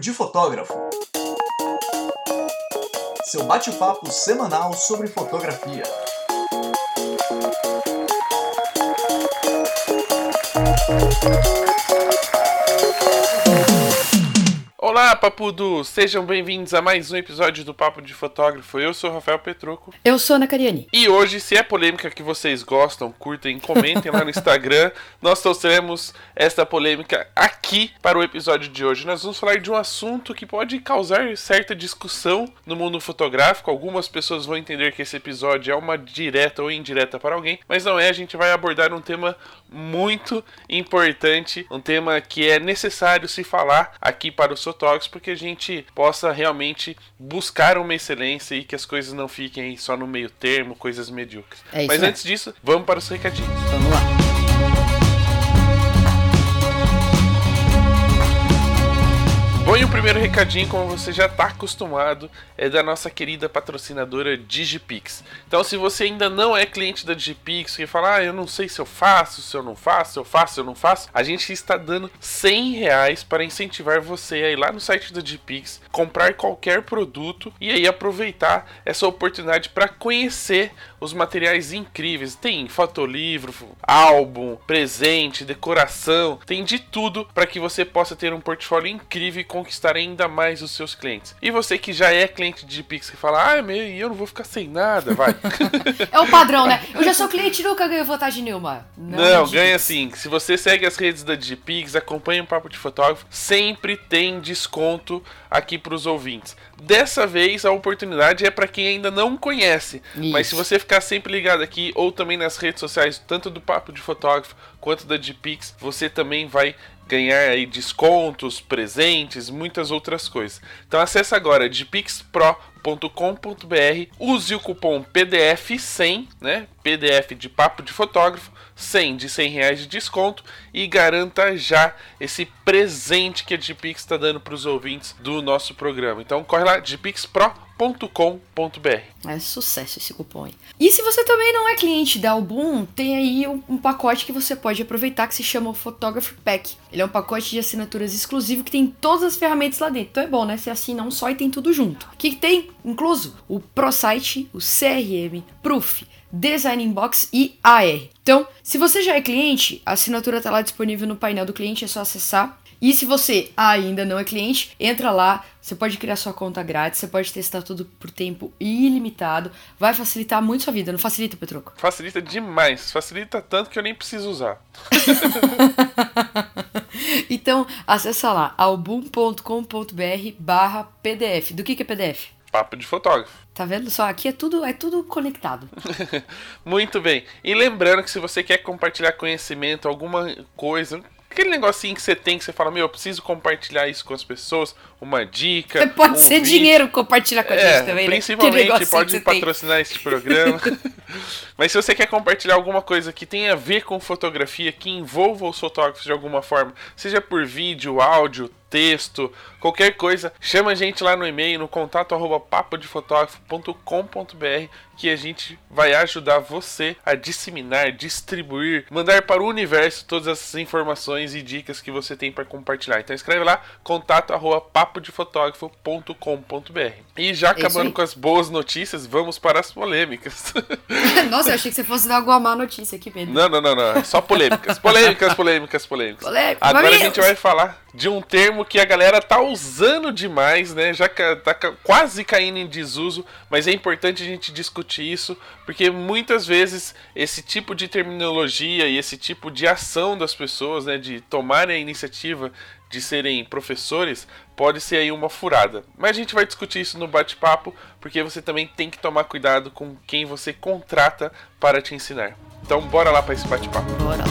de Fotógrafo. Seu bate-papo semanal sobre fotografia. Olá, Papudo! Sejam bem-vindos a mais um episódio do Papo de Fotógrafo. Eu sou o Rafael Petroco. Eu sou a Ana Cariani. E hoje, se é polêmica que vocês gostam, curtem, comentem lá no Instagram, nós trouxemos esta polêmica aqui para o episódio de hoje. Nós vamos falar de um assunto que pode causar certa discussão no mundo fotográfico. Algumas pessoas vão entender que esse episódio é uma direta ou indireta para alguém, mas não é. A gente vai abordar um tema muito importante, um tema que é necessário se falar aqui para os porque a gente possa realmente buscar uma excelência e que as coisas não fiquem só no meio termo, coisas medíocres. É Mas aí. antes disso, vamos para os recadinhos. Vamos lá. Bom, e o primeiro recadinho, como você já está acostumado, é da nossa querida patrocinadora Digipix. Então, se você ainda não é cliente da Digipix e fala, ah, eu não sei se eu faço, se eu não faço, se eu faço, se eu não faço, a gente está dando 100 reais para incentivar você a ir lá no site da Digipix, comprar qualquer produto e aí aproveitar essa oportunidade para conhecer os materiais incríveis. Tem fotolivro, álbum, presente, decoração, tem de tudo para que você possa ter um portfólio incrível e conquistar ainda mais os seus clientes. E você que já é cliente de Pix que fala, ah, meu, eu não vou ficar sem nada, vai. É o padrão, né? Eu já sou cliente e nunca ganho vantagem nenhuma. Não, me ganha sim. Se você segue as redes da Digipix, acompanha o Papo de Fotógrafo, sempre tem desconto aqui para os ouvintes. Dessa vez a oportunidade é para quem ainda não conhece. Mas se Isso. você ficar sempre ligado aqui ou também nas redes sociais, tanto do Papo de Fotógrafo quanto da Digipix, você também vai ganhar aí descontos, presentes, muitas outras coisas. Então acesse agora digipixpro.com.br, use o cupom PDF100, né? PDF de papo de fotógrafo, 100 de 100 reais de desconto e garanta já esse presente que a Digipix está dando para os ouvintes do nosso programa. Então corre lá, digipixpro.com.br. É sucesso esse cupom aí. E se você também não é cliente da Album, tem aí um, um pacote que você pode aproveitar que se chama o Photography Pack. Ele é um pacote de assinaturas exclusivo que tem todas as ferramentas lá dentro. Então é bom, né? Você assina um só e tem tudo junto. O que, que tem? Incluso o ProSite, o CRM, Proof, Design Inbox e AR. Então, se você já é cliente, a assinatura está lá disponível no painel do cliente, é só acessar. E se você ainda não é cliente, entra lá, você pode criar sua conta grátis, você pode testar tudo por tempo ilimitado, vai facilitar muito sua vida, não facilita, Petroco? Facilita demais, facilita tanto que eu nem preciso usar. então, acessa lá, album.com.br barra PDF. Do que, que é PDF? Papo de fotógrafo. Tá vendo só? Aqui é tudo, é tudo conectado. Muito bem. E lembrando que se você quer compartilhar conhecimento, alguma coisa, aquele negocinho que você tem que você fala, meu, eu preciso compartilhar isso com as pessoas, uma dica. Pode um ser vídeo. dinheiro compartilhar com a gente É, também, né? Principalmente que pode tem. patrocinar este programa. Mas se você quer compartilhar alguma coisa que tenha a ver com fotografia, que envolva os fotógrafos de alguma forma, seja por vídeo, áudio, texto, qualquer coisa, chama a gente lá no e-mail, no contato arroba papodefotografo.com.br que a gente vai ajudar você a disseminar, distribuir, mandar para o universo todas essas informações e dicas que você tem para compartilhar. Então escreve lá, contato arroba papodefotografo.com.br E já É acabando com as boas notícias, vamos para as polêmicas. Nossa, eu achei que você fosse dar alguma má notícia aqui, Pedro. Não, não, não, não. É só polêmicas. Polêmicas, polêmicas, polêmicas. Polêmica, Agora a mamilos. gente vai falar de um termo que a galera tá usando demais, né? Já ca- tá quase caindo em desuso, mas é importante a gente discutir isso, porque muitas vezes esse tipo de terminologia e esse tipo de ação das pessoas, né, de tomarem a iniciativa de serem professores, pode ser aí uma furada. Mas a gente vai discutir isso no bate-papo, porque você também tem que tomar cuidado com quem você contrata para te ensinar. Então bora lá para esse bate-papo. Bora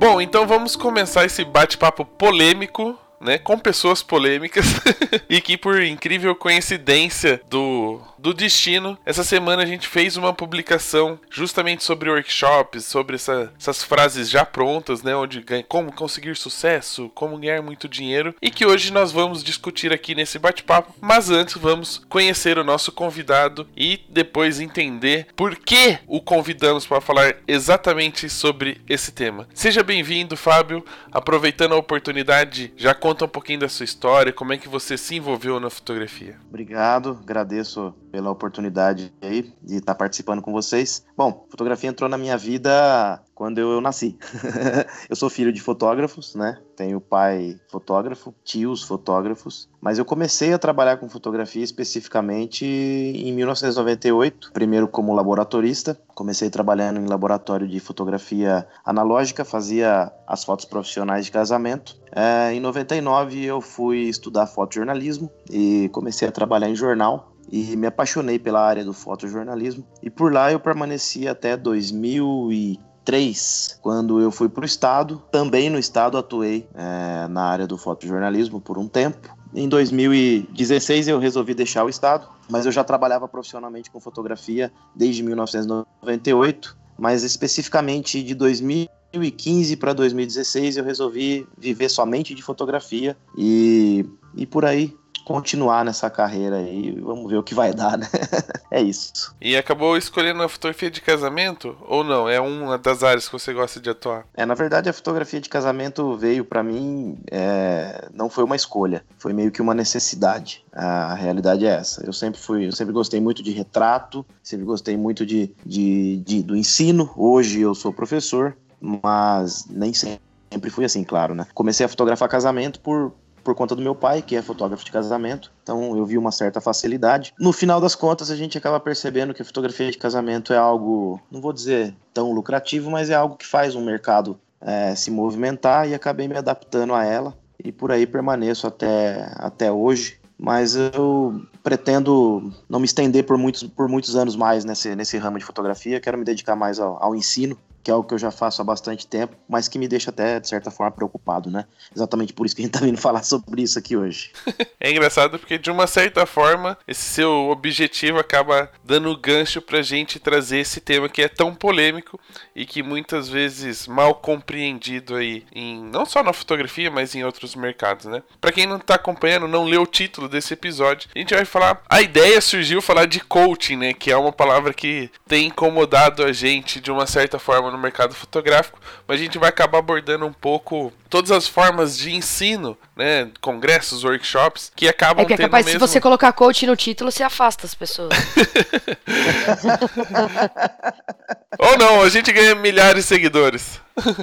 Bom, então vamos começar esse bate-papo polêmico né, com pessoas polêmicas e que por incrível coincidência do do destino, essa semana a gente fez uma publicação justamente sobre workshops, sobre essa, essas frases já prontas, né, onde como conseguir sucesso, como ganhar muito dinheiro e que hoje nós vamos discutir aqui nesse bate-papo. Mas antes vamos conhecer o nosso convidado e depois entender por que o convidamos para falar exatamente sobre esse tema. Seja bem-vindo, Fábio. Aproveitando a oportunidade, já conta um pouquinho da sua história, como é que você se envolveu na fotografia. Obrigado, agradeço pela oportunidade aí de estar participando com vocês. Bom, fotografia entrou na minha vida quando eu nasci. eu sou filho de fotógrafos, né? Tenho pai fotógrafo, tios fotógrafos, mas eu comecei a trabalhar com fotografia especificamente em 1998, primeiro como laboratorista. Comecei trabalhando em laboratório de fotografia analógica, fazia as fotos profissionais de casamento. É, em 99 eu fui estudar fotojornalismo e comecei a trabalhar em jornal e me apaixonei pela área do fotojornalismo. E por lá eu permaneci até 2003, quando eu fui para o Estado. Também no Estado atuei é, na área do fotojornalismo por um tempo. Em 2016 eu resolvi deixar o Estado, mas eu já trabalhava profissionalmente com fotografia desde 1998, mas especificamente de 2015 para 2016 eu resolvi viver somente de fotografia e, e por aí continuar nessa carreira aí. Vamos ver o que vai dar, né? é isso. E acabou escolhendo a fotografia de casamento? Ou não? É uma das áreas que você gosta de atuar? É, na verdade, a fotografia de casamento veio para mim, é, não foi uma escolha, foi meio que uma necessidade. A realidade é essa. Eu sempre fui, eu sempre gostei muito de retrato, sempre gostei muito de, de, de do ensino. Hoje eu sou professor, mas nem sempre fui assim, claro, né? Comecei a fotografar casamento por, por conta do meu pai, que é fotógrafo de casamento. Então eu vi uma certa facilidade. No final das contas, a gente acaba percebendo que a fotografia de casamento é algo, não vou dizer tão lucrativo, mas é algo que faz um mercado é, se movimentar e acabei me adaptando a ela. E por aí permaneço até, até hoje. Mas eu pretendo não me estender por muitos, por muitos anos mais nesse, nesse ramo de fotografia. Quero me dedicar mais ao, ao ensino que é algo que eu já faço há bastante tempo, mas que me deixa até, de certa forma, preocupado, né? Exatamente por isso que a gente tá vindo falar sobre isso aqui hoje. é engraçado porque, de uma certa forma, esse seu objetivo acaba dando gancho pra gente trazer esse tema que é tão polêmico e que muitas vezes mal compreendido aí, em, não só na fotografia, mas em outros mercados, né? Pra quem não tá acompanhando, não leu o título desse episódio, a gente vai falar. A ideia surgiu falar de coaching, né? Que é uma palavra que tem incomodado a gente de uma certa forma no mercado fotográfico, mas a gente vai acabar abordando um pouco todas as formas de ensino, né, congressos, workshops, que acabam é que é capaz, mesmo... se você colocar coach no título, você afasta as pessoas. Ou não, a gente ganha milhares de seguidores.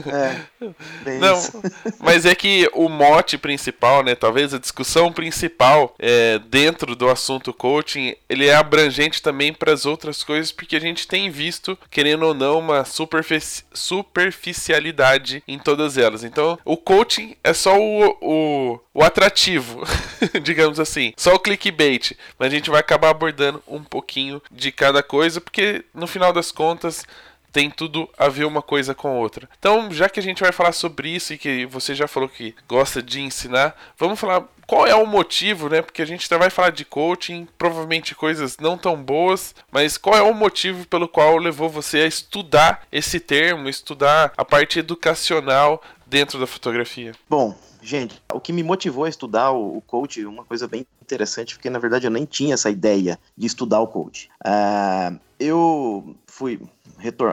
É, não, mas é que o mote principal, né, talvez a discussão principal é, dentro do assunto coaching, ele é abrangente também para as outras coisas, porque a gente tem visto, querendo ou não, uma superfici superficialidade em todas elas. Então, o coaching é só o, o, o atrativo, digamos assim, só o clickbait, mas a gente vai acabar abordando um pouquinho de cada coisa, porque no final das contas tem tudo a ver uma coisa com outra. Então, já que a gente vai falar sobre isso e que você já falou que gosta de ensinar, vamos falar qual é o motivo, né? Porque a gente vai falar de coaching, provavelmente coisas não tão boas, mas qual é o motivo pelo qual levou você a estudar esse termo, estudar a parte educacional dentro da fotografia? Bom, gente, o que me motivou a estudar o, coach, uma coisa bem interessante, porque na verdade eu nem tinha essa ideia de estudar o coach. Uh, eu fui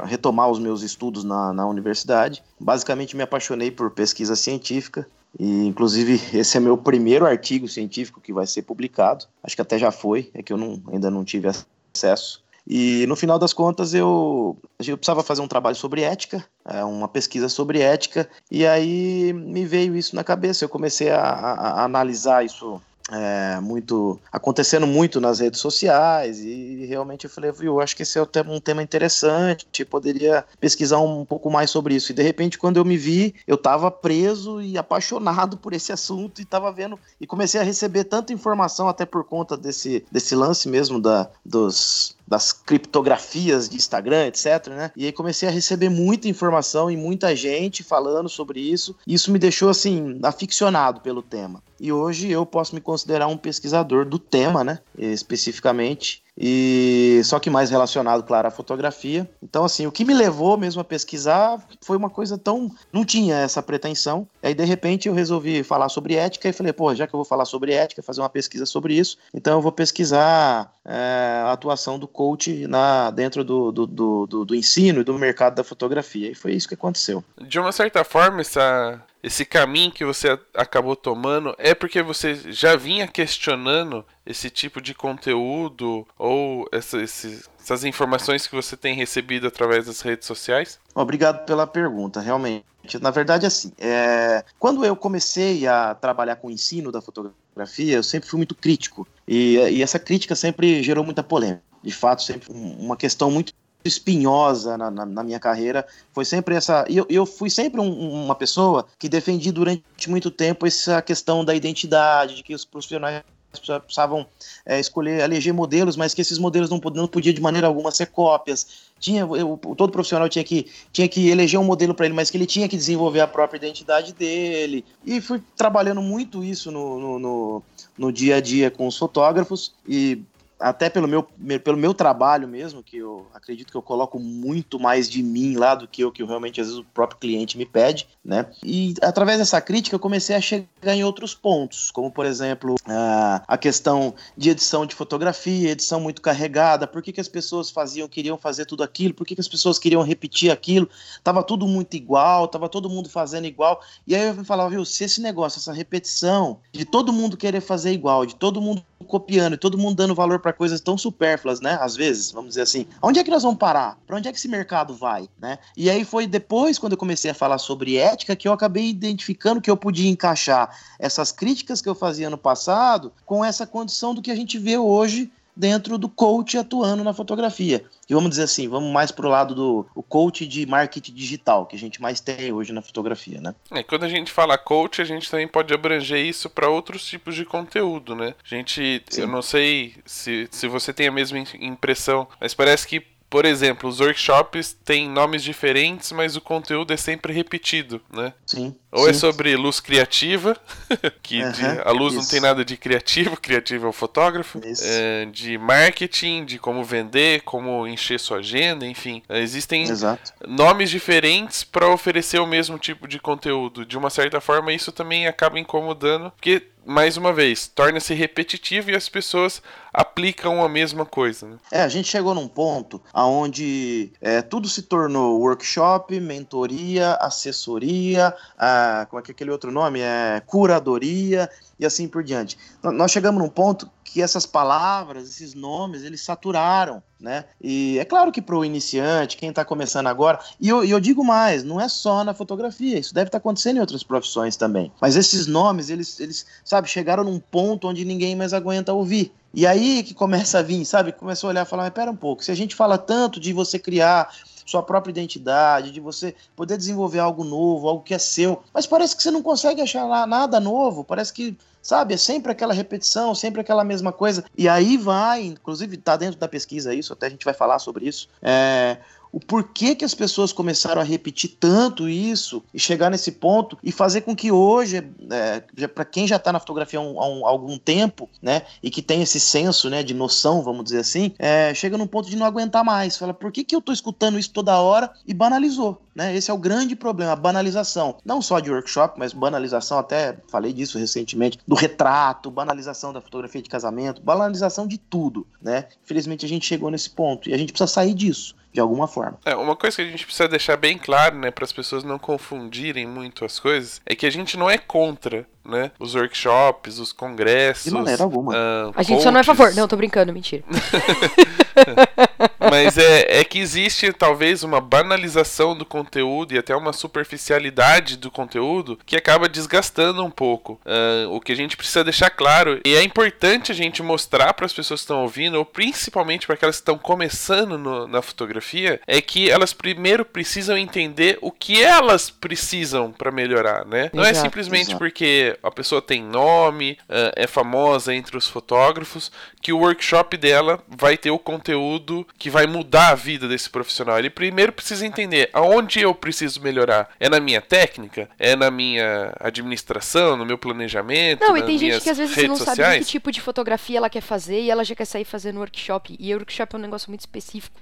retomar os meus estudos na, na universidade. Basicamente, me apaixonei por pesquisa científica. E, inclusive, esse é meu primeiro artigo científico que vai ser publicado. Acho que até já foi, é que eu não, ainda não tive acesso. E no final das contas eu, eu precisava fazer um trabalho sobre ética, é, uma pesquisa sobre ética, e aí me veio isso na cabeça. Eu comecei a, a, a analisar isso é, muito acontecendo muito nas redes sociais e realmente eu falei, eu acho que esse é um tema interessante, poderia pesquisar um pouco mais sobre isso. E de repente, quando eu me vi, eu estava preso e apaixonado por esse assunto e estava vendo e comecei a receber tanta informação até por conta desse, desse lance mesmo da, dos das criptografias de Instagram, etc, né? E aí comecei a receber muita informação e muita gente falando sobre isso. E isso me deixou, assim, aficionado pelo tema. E hoje eu posso me considerar um pesquisador do tema, né? Especificamente e só que mais relacionado, claro, à fotografia. Então, assim, o que me levou mesmo a pesquisar foi uma coisa tão. Não tinha essa pretensão. Aí, de repente, eu resolvi falar sobre ética e falei, pô, já que eu vou falar sobre ética, fazer uma pesquisa sobre isso, então eu vou pesquisar é, a atuação do coach na, dentro do, do, do, do, ensino e do mercado da fotografia. E foi isso que aconteceu. De uma certa forma, essa, esse caminho que você acabou tomando é porque você já vinha questionando esse tipo de conteúdo ou essa, esse, essas informações que você tem recebido através das redes sociais? Obrigado pela pergunta, realmente. Na verdade, assim, é... quando eu comecei a trabalhar com o ensino da fotografia, eu sempre fui muito crítico. E, e essa crítica sempre gerou muita polêmica. De fato, sempre uma questão muito espinhosa na, na, na, minha carreira foi sempre essa. Eu, eu fui sempre um, uma pessoa que defendi durante muito tempo essa questão da identidade, de que os profissionais precisavam é, escolher, eleger modelos, mas que esses modelos não, não podiam de maneira alguma ser cópias. Tinha, eu, todo profissional tinha que, tinha que eleger um modelo para ele, mas que ele tinha que desenvolver a própria identidade dele. E fui trabalhando muito isso no, no, no, no dia a dia com os fotógrafos. E até pelo meu, pelo meu trabalho mesmo, que eu acredito que eu coloco muito mais de mim lá do que eu que realmente às vezes o próprio cliente me pede, né? E através dessa crítica eu comecei a chegar em outros pontos, como por exemplo a, a questão de edição de fotografia, edição muito carregada, por que, que as pessoas faziam, queriam fazer tudo aquilo, por que, que as pessoas queriam repetir aquilo, tava tudo muito igual, tava todo mundo fazendo igual, e aí eu falava, viu, se esse negócio, essa repetição de todo mundo querer fazer igual, de todo mundo copiando e todo mundo dando valor para coisas tão supérfluas, né? Às vezes, vamos dizer assim. Onde é que nós vamos parar? Para onde é que esse mercado vai, né? E aí foi depois, quando eu comecei a falar sobre ética, que eu acabei identificando que eu podia encaixar essas críticas que eu fazia no passado com essa condição do que a gente vê hoje dentro do coach atuando na fotografia. E vamos dizer assim, vamos mais pro lado do o coach de marketing digital, que a gente mais tem hoje na fotografia, né? É, quando a gente fala coach, a gente também pode abranger isso para outros tipos de conteúdo, né? A gente, Sim. eu não sei se, se você tem a mesma impressão, mas parece que por exemplo, os workshops têm nomes diferentes, mas o conteúdo é sempre repetido, né? Sim. Ou sim. é sobre luz criativa, que uh -huh, de, a luz isso. não tem nada de criativo, criativo é o fotógrafo. É, de marketing, de como vender, como encher sua agenda, enfim. Existem Exato. nomes diferentes para oferecer o mesmo tipo de conteúdo. De uma certa forma, isso também acaba incomodando, porque mais uma vez, torna-se repetitivo e as pessoas aplicam a mesma coisa. Né? É, a gente chegou num ponto onde é, tudo se tornou workshop, mentoria, assessoria, a, como é que é aquele outro nome? É curadoria e assim por diante. Nós chegamos num ponto que essas palavras, esses nomes, eles saturaram, né? E é claro que para o iniciante, quem está começando agora, e eu, eu, digo mais, não é só na fotografia, isso deve estar tá acontecendo em outras profissões também. Mas esses nomes, eles, eles, sabe, chegaram num ponto onde ninguém mais aguenta ouvir. E aí que começa a vir, sabe? Começa a olhar e falar, mas pera um pouco, se a gente fala tanto de você criar sua própria identidade, de você poder desenvolver algo novo, algo que é seu, mas parece que você não consegue achar nada novo, parece que sabe? É sempre aquela repetição, sempre aquela mesma coisa. E aí vai, inclusive está dentro da pesquisa isso, até a gente vai falar sobre isso. É, o porquê que as pessoas começaram a repetir tanto isso e chegar nesse ponto e fazer com que hoje, é, para quem já está na fotografia há, um, há, um, algum tempo, né, e que tem esse senso, né, de noção, vamos dizer assim, é, chega num ponto de não aguentar mais. Fala, por que, que eu estou escutando isso toda hora e banalizou? Né? Esse é o grande problema, a banalização. Não só de workshop, mas banalização, até falei disso recentemente, do retrato, banalização da fotografia de casamento, banalização de tudo, né? Infelizmente a gente chegou nesse ponto e a gente precisa sair disso de alguma forma. É, uma coisa que a gente precisa deixar bem claro, né, para as pessoas não confundirem muito as coisas, é que a gente não é contra, né, os workshops, os congressos. De maneira alguma. Uh, a gente só não é a favor. Não, tô brincando, mentira. Mas é, é que existe talvez uma banalização do conteúdo e até uma superficialidade do conteúdo que acaba desgastando um pouco. Uh, o que a gente precisa deixar claro, e é importante a gente mostrar para as pessoas que estão ouvindo, ou principalmente para aquelas que estão começando no, na fotografia, é que elas primeiro precisam entender o que elas precisam para melhorar, né? Não é simplesmente exato. porque a pessoa tem nome, uh, é famosa entre os fotógrafos, que o workshop dela vai ter o conteúdo que vai mudar a vida desse profissional. Ele primeiro precisa entender aonde eu preciso melhorar. É na minha técnica? É na minha administração, no meu planejamento? Não, e tem gente que às vezes não sociais? sabe que tipo de fotografia ela quer fazer e ela já quer sair fazendo workshop. E workshop é um negócio muito específico.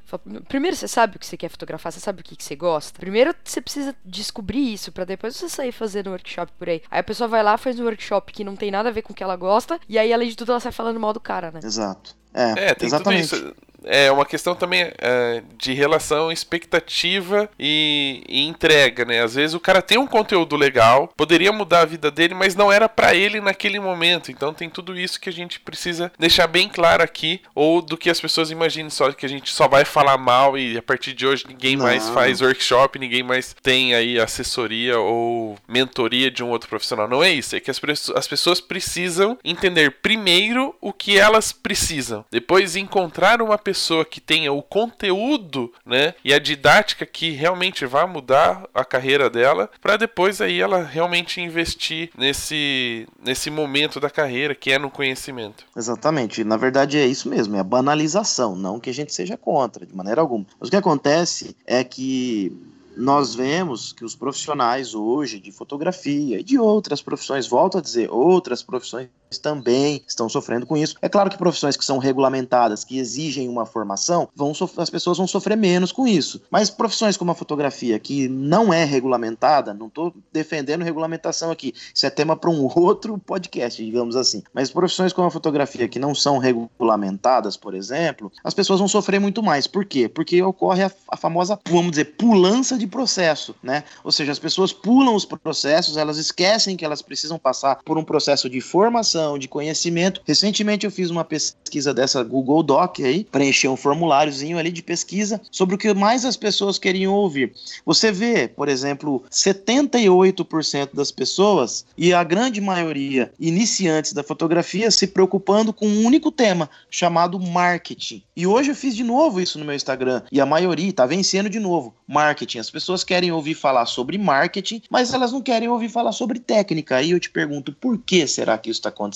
Primeiro você sabe o que você quer fotografar, você sabe o que, que você gosta. Primeiro você precisa descobrir isso para depois você sair fazendo workshop por aí. Aí a pessoa vai lá, faz um workshop que não tem nada a ver com o que ela gosta, e aí além de tudo ela sai falando mal do cara, né? Exato. É, é tem exatamente. tudo isso é uma questão também é, de relação expectativa e, e, entrega, né? Às vezes o cara tem um conteúdo legal, poderia mudar a vida dele, mas não era para ele naquele momento. Então tem tudo isso que a gente precisa deixar bem claro aqui, ou do que as pessoas imaginem só que a gente só vai falar mal e a partir de hoje ninguém não. mais faz workshop, ninguém mais tem aí assessoria ou mentoria de um outro profissional. Não é isso, é que as, as pessoas precisam entender primeiro o que elas precisam, depois encontrar uma pessoa pessoa que tenha o conteúdo, né, e a didática que realmente vai mudar a carreira dela, para depois aí ela realmente investir nesse nesse momento da carreira que é no conhecimento. Exatamente. Na verdade é isso mesmo, é a banalização, não que a gente seja contra de maneira alguma. Mas o que acontece é que nós vemos que os profissionais hoje de fotografia e de outras profissões, volto a dizer, outras profissões também estão sofrendo com isso. É claro que profissões que são regulamentadas, que exigem uma formação, vão as pessoas vão sofrer menos com isso. Mas profissões como a fotografia, que não é regulamentada, não estou defendendo regulamentação aqui, isso é tema para um outro podcast, digamos assim. Mas profissões como a fotografia, que não são regulamentadas, por exemplo, as pessoas vão sofrer muito mais. Por quê? Porque ocorre a, a famosa, vamos dizer, pulança de processo, né? Ou seja, as pessoas pulam os processos, elas esquecem que elas precisam passar por um processo de formação, de conhecimento. Recentemente eu fiz uma pesquisa dessa Google Doc aí, preenchi um formuláriozinho ali de pesquisa sobre o que mais as pessoas queriam ouvir. Você vê, por exemplo, 78% das pessoas e a grande maioria iniciantes da fotografia se preocupando com um único tema chamado marketing. E hoje eu fiz de novo isso no meu Instagram e a maioria está vencendo de novo marketing. As pessoas querem ouvir falar sobre marketing, mas elas não querem ouvir falar sobre técnica. Aí eu te pergunto, por que será que isso está acontecendo?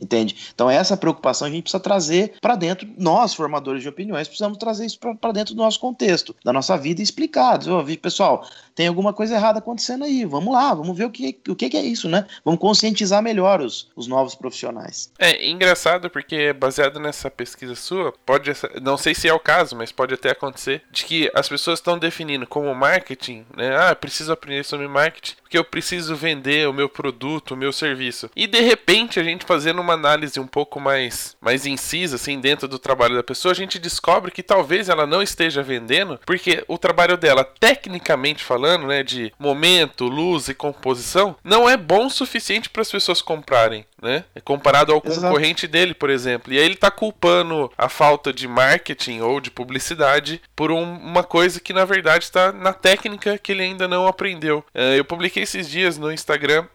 Entende? Então essa preocupação a gente precisa trazer para dentro, nós formadores de opiniões precisamos trazer isso para dentro do nosso contexto, da nossa vida e explicar. Pessoal, tem alguma coisa errada acontecendo aí. Vamos lá, vamos ver o que, o que é isso, né? Vamos conscientizar melhor os, os novos profissionais. É engraçado porque baseado nessa pesquisa sua, pode não sei se é o caso, mas pode até acontecer de que as pessoas estão definindo como marketing, né? Ah, preciso aprender sobre marketing porque eu preciso vender o meu produto, o meu serviço. E de repente a gente fazendo uma análise um pouco mais mais incisa assim dentro do trabalho da pessoa, a gente descobre que talvez ela não esteja vendendo porque o trabalho dela, tecnicamente falando né, de momento, luz e composição, não é bom o suficiente para as pessoas comprarem né? É comparado ao concorrente Exato. dele, por exemplo. E aí ele está culpando a falta de marketing ou de publicidade por um, uma coisa que na verdade está na técnica que ele ainda não aprendeu. Uh, eu publiquei esses dias no Instagram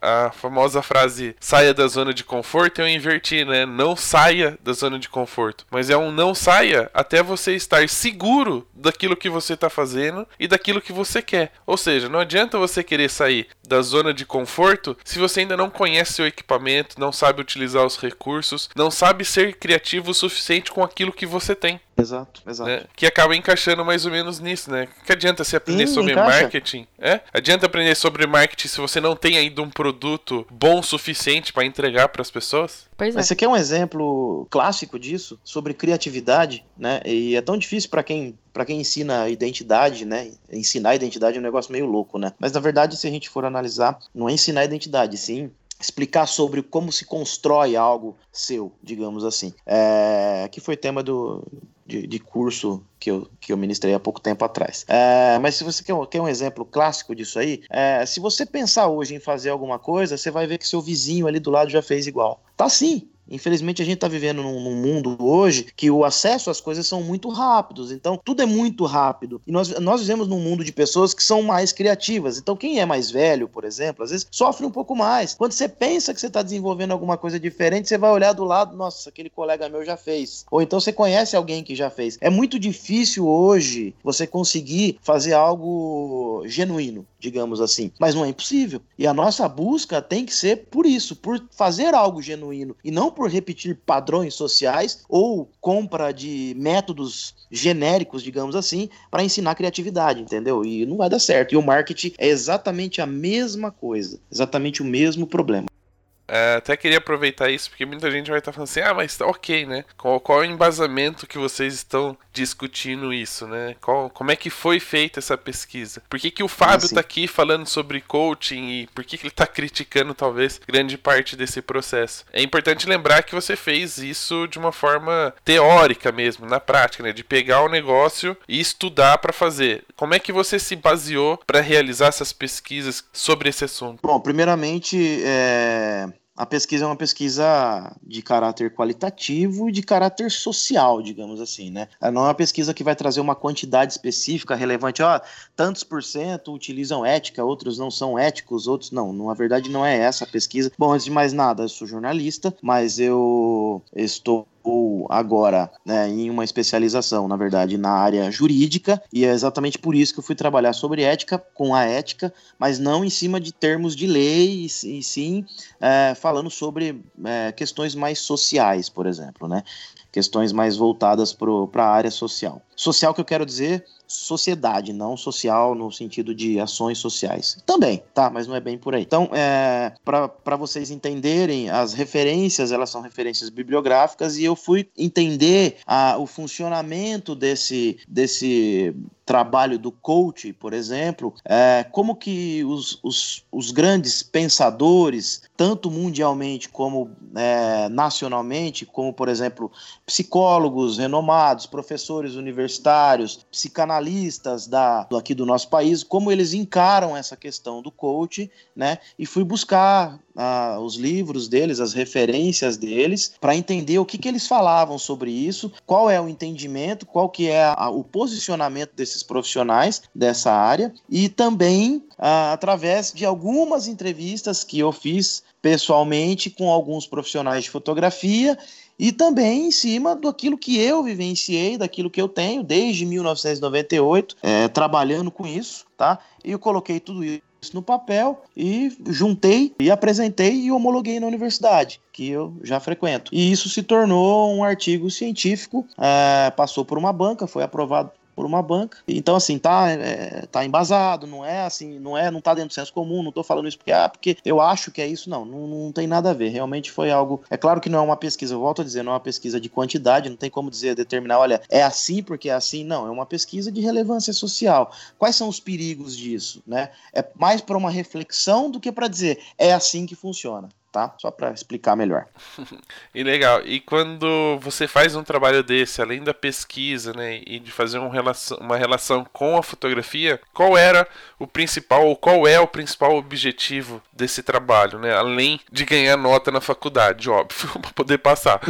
a, famosa frase saia da zona de conforto, eu inverti, né? Não saia da zona de conforto. Mas é um não saia até você estar seguro daquilo que você está fazendo e daquilo que você quer. Ou seja, não adianta você querer sair da zona de conforto se você ainda não conhece o equipamento não sabe utilizar os recursos, não sabe ser criativo o suficiente com aquilo que você tem. Exato, exato. Né? Que acaba encaixando mais ou menos nisso, né? Que adianta você aprender Sim, sobre encaixa. marketing? É? Adianta aprender sobre marketing se você não tem ainda um produto bom o suficiente para entregar para as pessoas? Pois é. Esse aqui é um exemplo clássico disso, sobre criatividade, né? E é tão difícil para quem para quem ensina identidade, né? Ensinar identidade é um negócio meio louco, né? Mas na verdade, se a gente for analisar, não é ensinar identidade, sim explicar sobre como se constrói algo seu, digamos assim. É, que foi tema do, de, de, curso que eu, que eu ministrei há pouco tempo atrás. É, mas se você quer, quer, um exemplo clássico disso aí, é, se você pensar hoje em fazer alguma coisa, você vai ver que seu vizinho ali do lado já fez igual. Tá sim, Infelizmente, a gente está vivendo num, num, mundo hoje que o acesso às coisas são muito rápidos. Então, tudo é muito rápido. E nós, nós vivemos num mundo de pessoas que são mais criativas. Então, quem é mais velho, por exemplo, às vezes sofre um pouco mais. Quando você pensa que você está desenvolvendo alguma coisa diferente, você vai olhar do lado, nossa, aquele colega meu já fez. Ou então você conhece alguém que já fez. É muito difícil hoje você conseguir fazer algo genuíno, digamos assim. Mas não é impossível. E a nossa busca tem que ser por isso, por fazer algo genuíno e não por repetir padrões sociais ou compra de métodos genéricos, digamos assim, para ensinar criatividade, entendeu? E não vai dar certo. E o marketing é exatamente a mesma coisa, exatamente o mesmo problema. É, até queria aproveitar isso, porque muita gente vai estar falando assim, ah, mas tá ok, né? Qual, qual é o embasamento que vocês estão discutindo isso, né? Qual, como é que foi feita essa pesquisa? Por que, que o Fábio está aqui falando sobre coaching e por que, que ele está criticando, talvez, grande parte desse processo? É importante lembrar que você fez isso de uma forma teórica mesmo, na prática, né? De pegar o negócio e estudar para fazer. Como é que você se baseou para realizar essas pesquisas sobre esse assunto? Bom, primeiramente, é a pesquisa é uma pesquisa de caráter qualitativo e de caráter social, digamos assim, né? Não é uma pesquisa que vai trazer uma quantidade específica relevante, ó, tantos por cento utilizam ética, outros não são éticos, outros não. Na verdade, não é essa a pesquisa. Bom, antes de mais nada, eu sou jornalista, mas eu estou ou agora né, em uma especialização, na verdade, na área jurídica, e é exatamente por isso que eu fui trabalhar sobre ética, com a ética, mas não em cima de termos de lei, e, sim é, falando sobre é, questões mais sociais, por exemplo, né? Questões mais voltadas para a área social. Social que eu quero dizer sociedade, não social no sentido de ações sociais. Também, tá? Mas não é bem por aí. Então, é, para vocês entenderem, as referências, elas são referências bibliográficas e eu fui entender a, o funcionamento desse, desse trabalho do coach, por exemplo, é, como que os, os, os, grandes pensadores, tanto mundialmente como é, nacionalmente, como, por exemplo, psicólogos renomados, professores universitários, psicanalistas da, aqui do nosso país, como eles encaram essa questão do coach, né? E fui buscar ah, os livros deles, as referências deles, para entender o que, que eles falavam sobre isso, qual é o entendimento, qual que é a, o posicionamento desses profissionais dessa área e também ah, através de algumas entrevistas que eu fiz pessoalmente com alguns profissionais de fotografia e também em cima daquilo que eu vivenciei, daquilo que eu tenho desde 1998, é, trabalhando com isso, tá? E eu coloquei tudo isso isso no papel e juntei e apresentei e homologuei na universidade, que eu já frequento. E isso se tornou um artigo científico, é, passou por uma banca, foi aprovado por uma banca. Então, assim, tá, é, tá embasado, não é assim, não é, não tá dentro do senso comum, não tô falando isso porque, ah, porque eu acho que é isso, não, não, não tem nada a ver. Realmente foi algo. É claro que não é uma pesquisa, eu volto a dizer, não é uma pesquisa de quantidade, não tem como dizer, determinar, olha, é assim porque é assim, não, é uma pesquisa de relevância social. Quais são os perigos disso, né? É mais para uma reflexão do que para dizer, é assim que funciona tá? Só para explicar melhor. e legal. E quando você faz um trabalho desse, além da pesquisa, né, e de fazer um relação, uma relação com a fotografia, qual era o principal ou qual é o principal objetivo desse trabalho, né? Além de ganhar nota na faculdade, óbvio, para poder passar.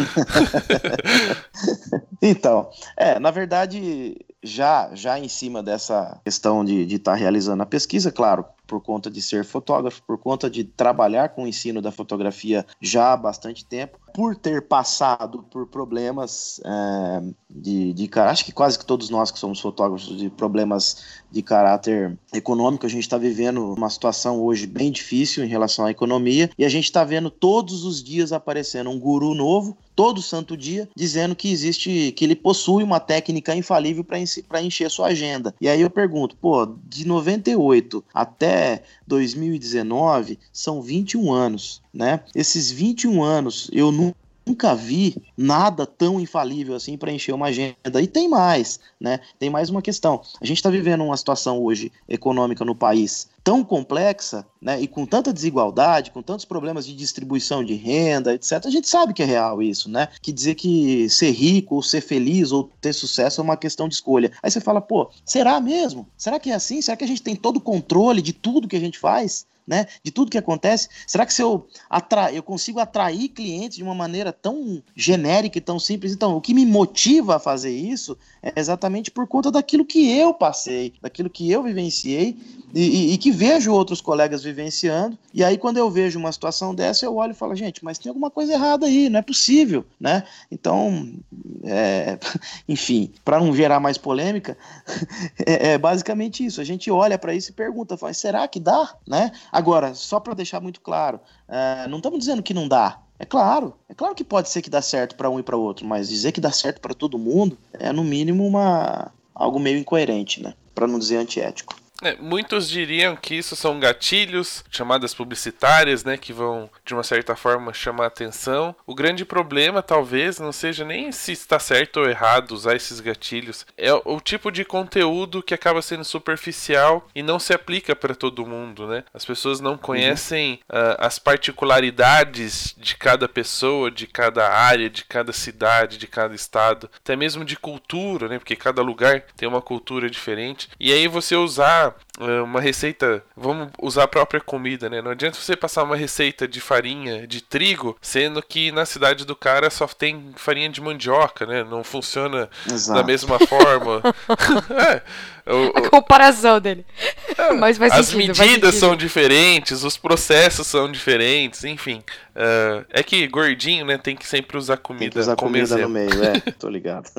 então, é, na verdade, já já em cima dessa questão de estar tá realizando a pesquisa, claro, por conta de ser fotógrafo, por conta de trabalhar com o ensino da fotografia já há bastante tempo, por ter passado por problemas é, de, de acho que quase que todos nós que somos fotógrafos de problemas de caráter econômico, a gente está vivendo uma situação hoje bem difícil em relação à economia e a gente está vendo todos os dias aparecendo um guru novo, todo santo dia, dizendo que existe, que ele possui uma técnica infalível para encher sua agenda. E aí eu pergunto, pô, de 98 até 2019 são 21 anos, né? Esses 21 anos eu nunca vi nada tão infalível assim para encher uma agenda. E tem mais, né? Tem mais uma questão. A gente está vivendo uma situação hoje econômica no país tão complexa, né, e com tanta desigualdade, com tantos problemas de distribuição de renda, etc., a gente sabe que é real isso, né? Que dizer que ser rico, ou ser feliz, ou ter sucesso é uma questão de escolha. Aí você fala, pô, será mesmo? Será que é assim? Será que a gente tem todo o controle de tudo que a gente faz? né, de tudo que acontece? Será que se eu, atra eu consigo atrair clientes de uma maneira tão genérica e tão simples? Então, o que me motiva a fazer isso é exatamente por conta daquilo que eu passei, daquilo que eu vivenciei e, e, e que vejo outros colegas vivenciando. E aí, quando eu vejo uma situação dessa, eu olho e falo, gente, mas tem alguma coisa errada aí, não é possível, né? Então, é, enfim, para não gerar mais polêmica, é, é, basicamente isso. A gente olha para isso e pergunta, faz, será que dá, né? Agora, só para deixar muito claro, uh, não estamos dizendo que não dá. É claro, é claro que pode ser que dá certo para um e para outro, mas dizer que dá certo para todo mundo é no mínimo uma algo meio incoerente, né? Para não dizer antiético. É, muitos diriam que isso são gatilhos, chamadas publicitárias, né, que vão de uma certa forma chamar atenção. O grande problema talvez não seja nem se está certo ou errado usar esses gatilhos, é o tipo de conteúdo que acaba sendo superficial e não se aplica para todo mundo, né? As pessoas não conhecem uhum. uh, as particularidades de cada pessoa, de cada área, de cada cidade, de cada estado, até mesmo de cultura, né? Porque cada lugar tem uma cultura diferente. E aí você usar é, uma receita, vamos usar a própria comida, né? Não adianta você passar uma receita de farinha de trigo, sendo que na cidade do cara só tem farinha de mandioca, né? Não funciona Exato. da mesma forma. é, o, a comparação dele. É, Mas as sentido, medidas são diferentes, os processos são diferentes, enfim. Uh, é que gordinho, né, tem que sempre usar comida. Tem que usar comida exemplo. no meio, é, tô ligado.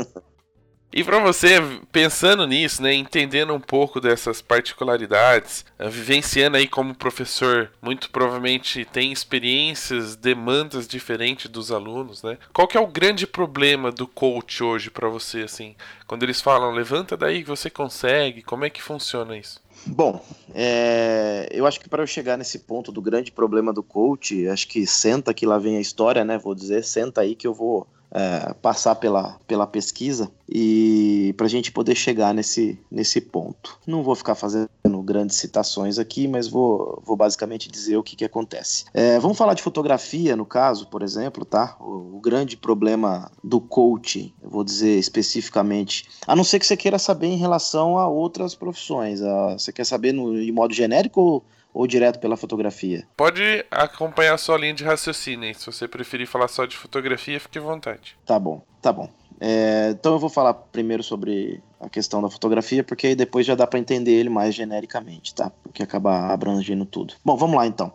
E para você, pensando nisso, né, entendendo um pouco dessas particularidades, eh, vivenciando aí como professor, muito provavelmente tem experiências, demandas diferentes dos alunos, né? Qual que é o grande problema do coach hoje para você, assim? Quando eles falam, levanta daí que você consegue, como é que funciona isso? Bom, é, eu acho que para eu chegar nesse ponto do grande problema do coach, acho que senta que lá vem a história, né? Vou dizer, senta aí que eu vou é, passar pela, pela pesquisa e para a gente poder chegar nesse, nesse ponto. Não vou ficar fazendo grandes citações aqui, mas vou, vou basicamente dizer o que, que acontece. É, vamos falar de fotografia, no caso, por exemplo, tá? O, o grande problema do coach, eu vou dizer especificamente, a não ser que você queira saber em relação a outras profissões. A, você quer saber no, de modo genérico ou ou direto pela fotografia? Pode acompanhar a sua linha de raciocínio. Se você preferir falar só de fotografia, fique à vontade. Tá bom, tá bom. É, então eu vou falar primeiro sobre a questão da fotografia, porque aí depois já dá para entender ele mais genericamente, tá? Porque acaba abrangendo tudo. Bom, vamos lá então.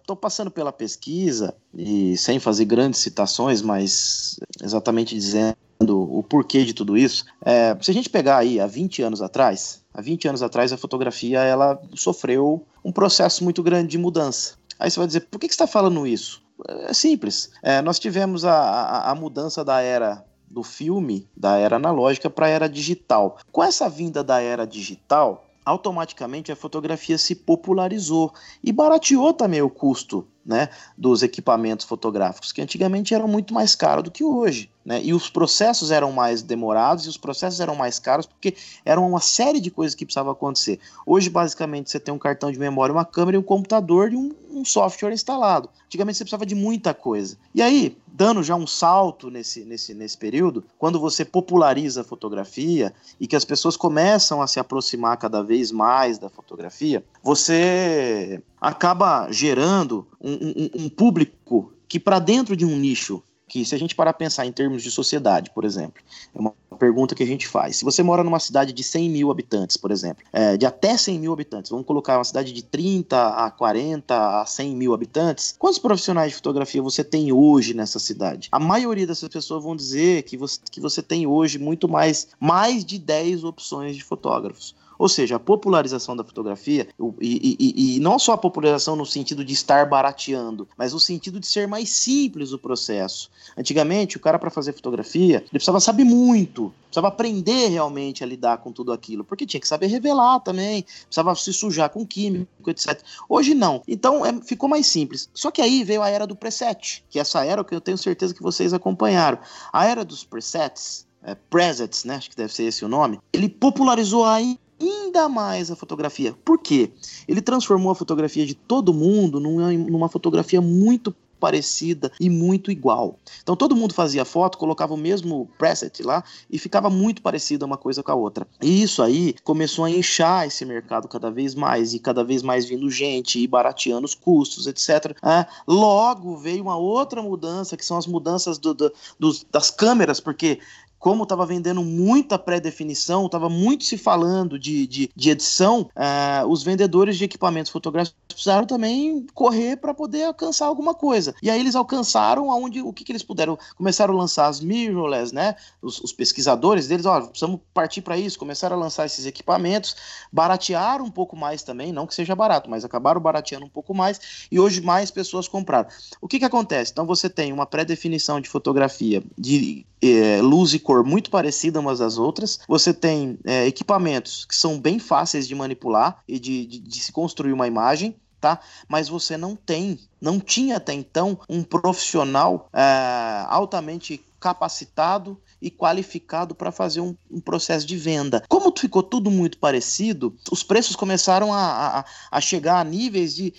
Estou ah, passando pela pesquisa e sem fazer grandes citações, mas exatamente dizendo o porquê de tudo isso. É, se a gente pegar aí há 20 anos atrás, há 20 anos atrás a fotografia ela sofreu um processo muito grande de mudança. Aí você vai dizer, por que, que você está falando isso? É simples. É, nós tivemos a, a, a mudança da era do filme, da era analógica para a era digital. Com essa vinda da era digital, automaticamente a fotografia se popularizou e barateou também o custo né, dos equipamentos fotográficos, que antigamente eram muito mais caros do que hoje. Né? E os processos eram mais demorados e os processos eram mais caros porque eram uma série de coisas que precisavam acontecer. Hoje, basicamente, você tem um cartão de memória, uma câmera um computador e um, um software instalado. Antigamente você precisava de muita coisa. E aí, dando já um salto nesse, nesse, nesse período, quando você populariza a fotografia e que as pessoas começam a se aproximar cada vez mais da fotografia, você acaba gerando um, um, um público que, para dentro de um nicho que se a gente parar a pensar em termos de sociedade, por exemplo, é uma pergunta que a gente faz. Se você mora numa cidade de 100 mil habitantes, por exemplo, é, de até 100 mil habitantes, vamos colocar uma cidade de 30 a 40 a 100 mil habitantes, quantos profissionais de fotografia você tem hoje nessa cidade? A maioria dessas pessoas vão dizer que você, que você tem hoje muito mais, mais de 10 opções de fotógrafos. Ou seja, a popularização da fotografia, e, e, e, não só a popularização no sentido de estar barateando, mas no sentido de ser mais simples o processo. Antigamente, o cara, para fazer fotografia, ele precisava saber muito, precisava aprender realmente a lidar com tudo aquilo, porque tinha que saber revelar também, precisava se sujar com químico, etc. Hoje não. Então é, ficou mais simples. Só que aí veio a era do preset, que é essa era que eu tenho certeza que vocês acompanharam. A era dos presets, é, presets, né? Acho que deve ser esse o nome. Ele popularizou ainda ainda mais a fotografia. Por quê? Ele transformou a fotografia de todo mundo numa, numa fotografia muito parecida e muito igual. Então todo mundo fazia foto, colocava o mesmo preset lá e ficava muito parecida uma coisa com a outra. E isso aí começou a inchar esse mercado cada vez mais e cada vez mais vindo gente e barateando os custos, etc. É, logo veio uma outra mudança que são as mudanças do, do, dos, das câmeras, porque como estava vendendo muita pré-definição, estava muito se falando de, de, de edição, uh, os vendedores de equipamentos fotográficos precisaram também correr para poder alcançar alguma coisa. E aí eles alcançaram aonde o que, que eles puderam. Começaram a lançar as mirrorless, né? Os, os pesquisadores deles, ó, precisamos partir para isso, começaram a lançar esses equipamentos, baratearam um pouco mais também, não que seja barato, mas acabaram barateando um pouco mais e hoje mais pessoas compraram. O que, que acontece? Então você tem uma pré-definição de fotografia de é, luz e cor muito parecida umas das outras. Você tem é, equipamentos que são bem fáceis de manipular e de, de, de se construir uma imagem. Tá? Mas você não tem, não tinha até então um profissional é, altamente capacitado e qualificado para fazer um, um, processo de venda. Como ficou tudo muito parecido, os preços começaram a, a, a chegar a níveis de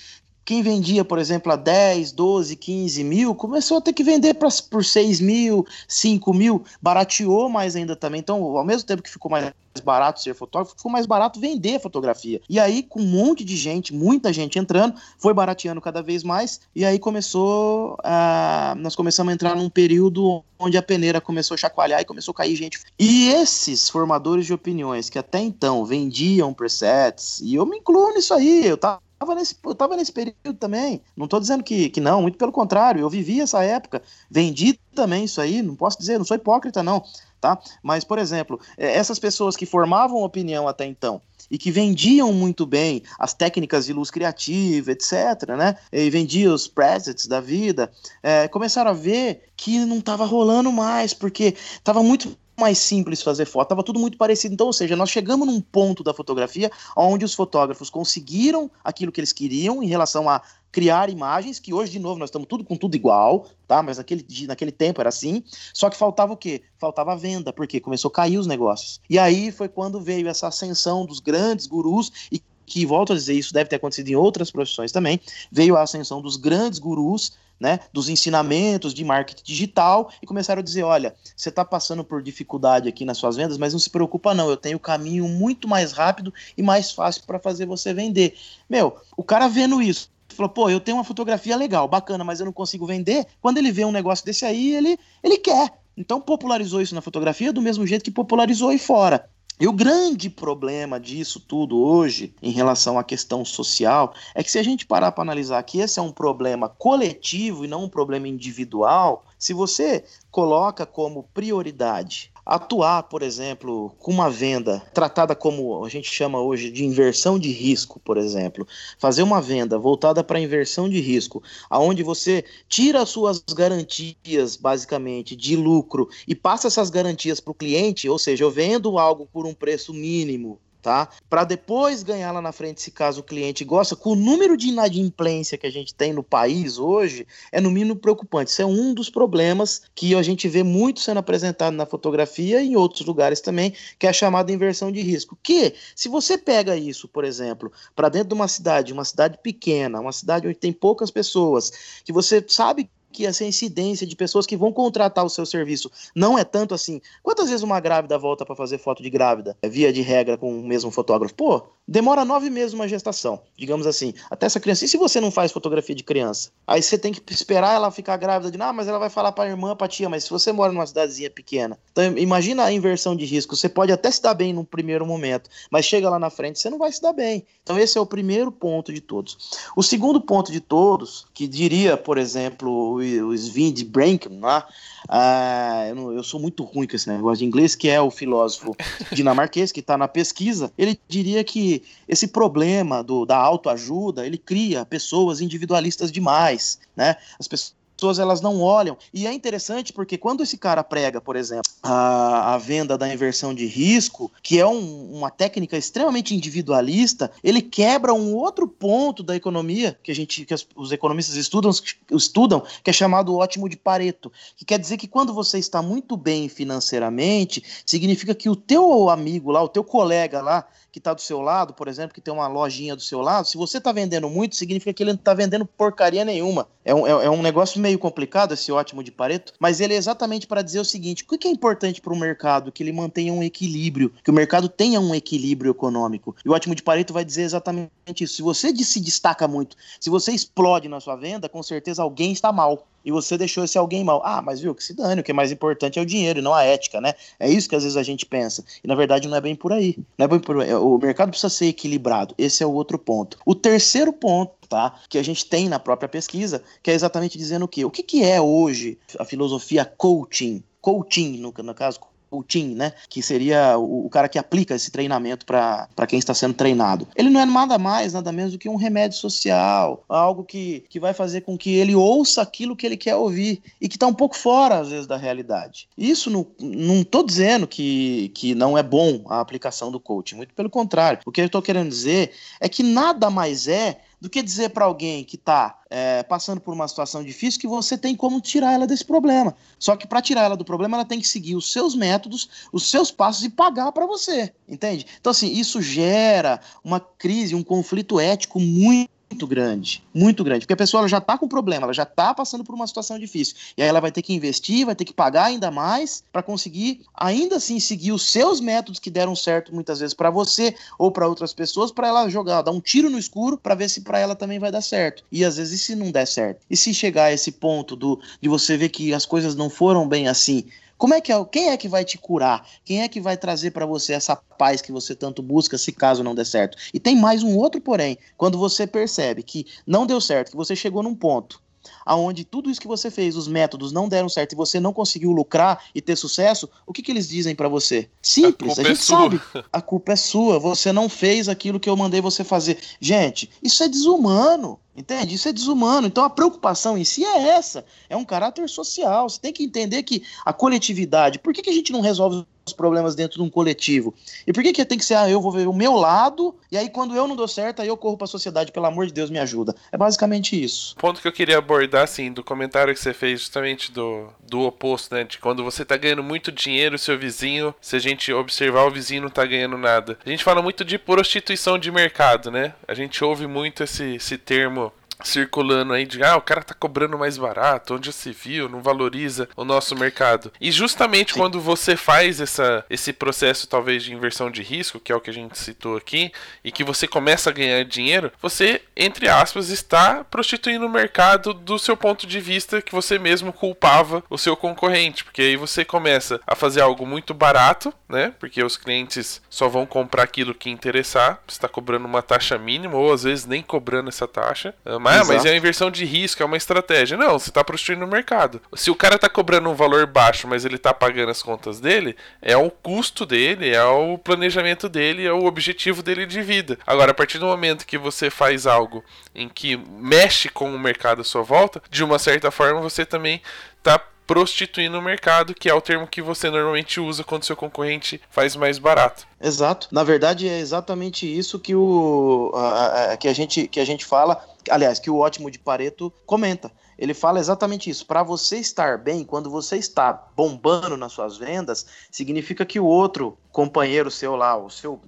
quem vendia, por exemplo, a 10, 12, 15 mil, começou a ter que vender pra, por 6 mil, 5 mil, barateou mais ainda também. Então, ao mesmo tempo que ficou mais barato ser fotógrafo, ficou mais barato vender fotografia. E aí, com um monte de gente, muita gente entrando, foi barateando cada vez mais, e aí começou a. Nós começamos a entrar num período onde a peneira começou a chacoalhar e começou a cair gente. E esses formadores de opiniões que até então vendiam presets, e eu me incluo nisso aí, eu tava tava nesse, eu tava nesse período também. Não estou dizendo que, que não, muito pelo contrário. Eu vivi essa época, vendi também isso aí. Não posso dizer, não sou hipócrita, não. Tá? Mas, por exemplo, é, essas pessoas que formavam opinião até então e que vendiam muito bem as técnicas de luz criativa, etc., né? E vendiam os presets da vida, é, começaram a ver que não estava rolando mais, porque estava muito mais simples fazer foto, tava tudo muito parecido. Então, ou seja, nós chegamos num ponto da fotografia onde os fotógrafos conseguiram aquilo que eles queriam em relação a criar imagens, que hoje, de novo, nós estamos tudo com tudo igual, tá? Mas naquele, naquele tempo era assim. Só que faltava o quê? Faltava venda, porque começou a cair os negócios. E aí foi quando veio essa ascensão dos grandes gurus e que, volto a dizer, isso deve ter acontecido em outras profissões também, veio a ascensão dos grandes gurus né, dos ensinamentos de marketing digital e começaram a dizer: olha, você está passando por dificuldade aqui nas suas vendas, mas não se preocupa, não, eu tenho caminho muito mais rápido e mais fácil para fazer você vender. Meu, o cara vendo isso. Falou, pô, eu tenho uma fotografia legal, bacana, mas eu não consigo vender. Quando ele vê um negócio desse aí, ele, ele quer. Então popularizou isso na fotografia do mesmo jeito que popularizou aí fora. E o grande problema disso tudo hoje, em relação à questão social, é que se a gente parar para analisar que esse é um problema coletivo e não um problema individual, se você coloca como prioridade atuar, por exemplo, com uma venda tratada como a gente chama hoje de inversão de risco, por exemplo, fazer uma venda voltada para inversão de risco, aonde você tira as suas garantias, basicamente, de lucro e passa essas garantias para o cliente, ou seja, eu vendo algo por um preço mínimo tá? Para depois ganhar lá na frente, se caso o cliente gosta, com o número de inadimplência que a gente tem no país hoje, é no mínimo preocupante. Isso é um dos problemas que a gente vê muito sendo apresentado na fotografia e em outros lugares também, que é a chamada inversão de risco. Que, se você pega isso, por exemplo, para dentro de uma cidade, uma cidade pequena, uma cidade onde tem poucas pessoas, que você sabe que essa incidência de pessoas que vão contratar o seu serviço não é tanto assim. Quantas vezes uma grávida volta para fazer foto de grávida, é via de regra com o mesmo fotógrafo? Pô, demora nove meses uma gestação, digamos assim, até essa criança. E se você não faz fotografia de criança? Aí você tem que esperar ela ficar grávida de, ah, mas ela vai falar para a irmã, para tia, mas se você mora numa cidadezinha pequena, então imagina a inversão de risco. Você pode até se dar bem num primeiro momento, mas chega lá na frente, você não vai se dar bem. Então esse é o primeiro ponto de todos. O segundo ponto de todos, que diria, por exemplo, o Sven Brinkham lá. Ah, eu, não, eu, sou muito ruim com esse negócio de inglês, que é o filósofo dinamarquês que está na pesquisa. Ele diria que esse problema do, da autoajuda ele cria pessoas individualistas demais, né? As pessoas pessoas elas não olham. E é interessante porque quando esse cara prega, por exemplo, a, a venda da inversão de risco, que é um, uma técnica extremamente individualista, ele quebra um outro ponto da economia que a gente, que os economistas estudam, estudam, que é chamado ótimo de Pareto, que quer dizer que quando você está muito bem financeiramente, significa que o teu amigo lá, o teu colega lá, que está do seu lado, por exemplo, que tem uma lojinha do seu lado, se você está vendendo muito, significa que ele não está vendendo porcaria nenhuma. É um, é, é, um negócio meio complicado esse ótimo de Pareto, mas ele é exatamente para dizer o seguinte: o que é importante para o mercado? Que ele mantenha um equilíbrio, que o mercado tenha um equilíbrio econômico. E o ótimo de Pareto vai dizer exatamente isso. Se você se destaca muito, se você explode na sua venda, com certeza alguém está mal e você deixou esse alguém mal. Ah, mas viu, que se dane, o que é mais importante é o dinheiro não a ética, né? É isso que às vezes a gente pensa. E na verdade não é bem por aí. Não é bem por aí. O mercado precisa ser equilibrado. Esse é o outro ponto. O terceiro ponto Tá? Que a gente tem na própria pesquisa, que é exatamente dizendo o quê? O que, que é hoje a filosofia coaching? Coaching, no, no caso, o team, né? Que seria o, o cara que aplica esse treinamento para quem está sendo treinado. Ele não é nada mais, nada menos do que um remédio social, algo que, que vai fazer com que ele ouça aquilo que ele quer ouvir e que está um pouco fora, às vezes, da realidade. Isso não, não dizendo que, que não é bom a aplicação do coaching, muito pelo contrário. O que eu estou querendo dizer é que nada mais é do que dizer para alguém que está é, passando por uma situação difícil que você tem como tirar ela desse problema. Só que para tirar ela do problema, ela tem que seguir os seus métodos, os seus passos e pagar para você, entende? Então, assim, isso gera uma crise, um conflito ético muito muito grande, muito grande, porque a pessoa já está com problema, ela já está passando por uma situação difícil, e aí ela vai ter que investir, vai ter que pagar ainda mais para conseguir ainda assim seguir os seus métodos que deram certo muitas vezes para você ou para outras pessoas, para ela jogar, dar um tiro no escuro para ver se para ela também vai dar certo. E às vezes e se não der certo? E se chegar a esse ponto do de você ver que as coisas não foram bem assim, como é que é? Quem é que vai te curar? Quem é que vai trazer para você essa paz que você tanto busca, se caso não der certo? E tem mais um outro porém, quando você percebe que não deu certo, que você chegou num ponto aonde tudo isso que você fez, os métodos não deram certo e você não conseguiu lucrar e ter sucesso, o que, que eles dizem para você? Simples, a, a é gente é sabe. A culpa é sua, você não fez aquilo que eu mandei você fazer. Gente, isso é desumano. Entende? Isso é desumano. Então a preocupação em si é essa. É um caráter social. Você tem que entender que a coletividade. Por que, que a gente não resolve os problemas dentro de um coletivo? E por que, que tem que ser, ah, eu vou ver o meu lado, e aí quando eu não dou certo, aí eu corro para a sociedade, pelo amor de Deus, me ajuda. É basicamente isso. O ponto que eu queria abordar, assim, do comentário que você fez, justamente do, do oposto, né? De quando você tá ganhando muito dinheiro, seu vizinho, se a gente observar, o vizinho não tá ganhando nada. A gente fala muito de prostituição de mercado, né? A gente ouve muito esse, esse termo circulando aí de ah, o cara tá cobrando mais barato, onde se viu, não valoriza o nosso mercado. E justamente Sim. quando você faz essa, esse processo talvez de inversão de risco, que é o que a gente citou aqui, e que você começa a ganhar dinheiro, você, entre aspas, está prostituindo o mercado do seu ponto de vista que você mesmo culpava o seu concorrente, porque aí você começa a fazer algo muito barato, né? Porque os clientes só vão comprar aquilo que interessar, você está cobrando uma taxa mínima ou às vezes nem cobrando essa taxa, mas ah, mas é a inversão de risco, é uma estratégia. Não, você está prostituindo o mercado. Se o cara está cobrando um valor baixo, mas ele está pagando as contas dele, é o custo dele, é o planejamento dele, é o objetivo dele de vida. Agora, a partir do momento que você faz algo em que mexe com o mercado à sua volta, de uma certa forma você também está prostituindo o mercado, que é o termo que você normalmente usa quando seu concorrente faz mais barato. Exato. Na verdade, é exatamente isso que, o, a, a, que, a, gente, que a gente fala, aliás, que o ótimo de Pareto comenta. Ele fala exatamente isso. Para você estar bem, quando você está bombando nas suas vendas, significa que o outro companheiro seu lá, o seu,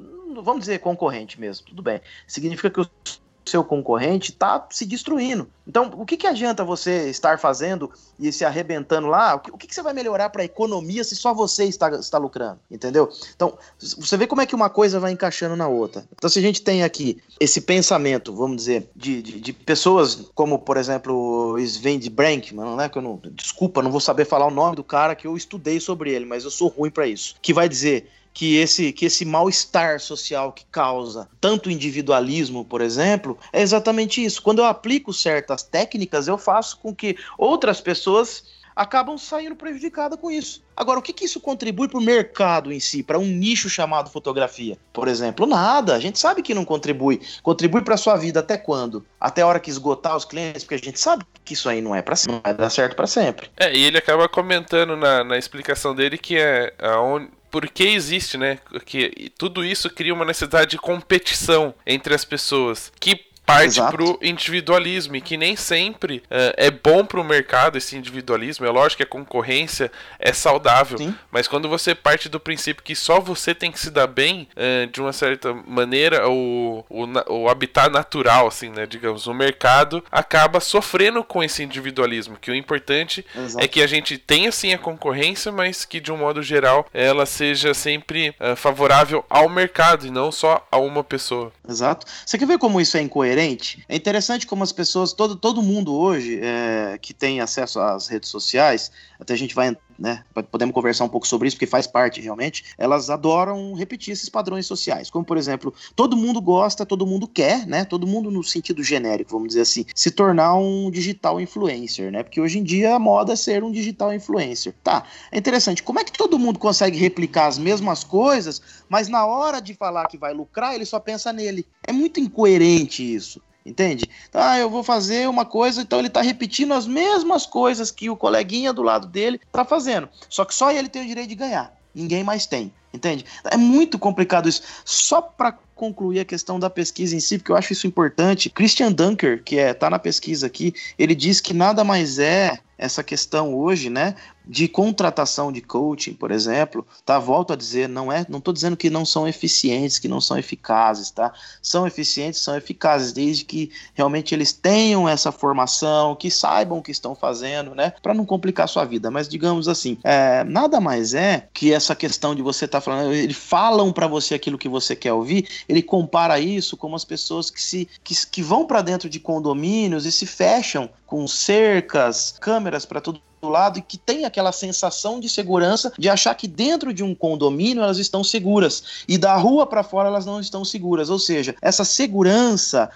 vamos dizer concorrente mesmo, tudo bem. Significa que o seu concorrente está se destruindo. Então, o que, que adianta você estar fazendo e se arrebentando lá? O que, o que, que você vai melhorar para a economia se só você está, está lucrando? Entendeu? Então, você vê como é que uma coisa vai encaixando na outra. Então, se a gente tem aqui esse pensamento, vamos dizer, de, de, de pessoas como, por exemplo, Sven de Brankman, né? Que eu não, desculpa, não vou saber falar o nome do cara que eu estudei sobre ele, mas eu sou ruim para isso. Que vai dizer que esse, que esse mal-estar social que causa tanto individualismo, por exemplo, é exatamente isso. Quando eu aplico certas técnicas, eu faço com que outras pessoas acabam saindo prejudicadas com isso. Agora, o que, que isso contribui para o mercado em si, para um nicho chamado fotografia? Por exemplo, nada. A gente sabe que não contribui. Contribui para sua vida até quando? Até a hora que esgotar os clientes, porque a gente sabe que isso aí não é para não vai dar certo para sempre. É, e ele acaba comentando na, na explicação dele que é aonde por que existe, né? Que tudo isso cria uma necessidade de competição entre as pessoas. Que parte Exato. pro individualismo e que nem sempre uh, é bom pro mercado esse individualismo. É lógico que a concorrência é saudável, Sim. mas quando você parte do princípio que só você tem que se dar bem, uh, de uma certa maneira, o, o, o habitat natural, assim, né, digamos, o mercado acaba sofrendo com esse individualismo, que o importante Exato. é que a gente tenha sim a concorrência, mas que de um modo geral ela seja sempre uh, favorável ao mercado e não só a uma pessoa. Exato. Você quer ver como isso é incoerente? Diferente. É interessante como as pessoas, todo, todo mundo hoje é, que tem acesso às redes sociais, até a gente vai né? Podemos conversar um pouco sobre isso, porque faz parte realmente. Elas adoram repetir esses padrões sociais. Como, por exemplo, todo mundo gosta, todo mundo quer, né? Todo mundo, no sentido genérico, vamos dizer assim, se tornar um digital influencer, né? Porque hoje em dia a moda é ser um digital influencer. Tá, é interessante. Como é que todo mundo consegue replicar as mesmas coisas, mas na hora de falar que vai lucrar, ele só pensa nele? É muito incoerente isso. Entende? Ah, eu vou fazer uma coisa, então ele está repetindo as mesmas coisas que o coleguinha do lado dele está fazendo. Só que só ele tem o direito de ganhar. Ninguém mais tem. Entende? É muito complicado isso. Só para concluir a questão da pesquisa em si, porque eu acho isso importante. Christian Dunker, que é tá na pesquisa aqui, ele diz que nada mais é essa questão hoje, né, de contratação de coaching, por exemplo, tá? Volto a dizer, não é, não estou dizendo que não são eficientes, que não são eficazes, tá? São eficientes, são eficazes, desde que realmente eles tenham essa formação, que saibam o que estão fazendo, né? Para não complicar sua vida. Mas digamos assim, é, nada mais é que essa questão de você estar tá falando, eles falam para você aquilo que você quer ouvir. Ele compara isso com as pessoas que se que, que vão para dentro de condomínios e se fecham com cercas, câmeras para todo do lado e que tem aquela sensação de segurança de achar que dentro de um condomínio elas estão seguras e da rua para fora elas não estão seguras. Ou seja, essa segurança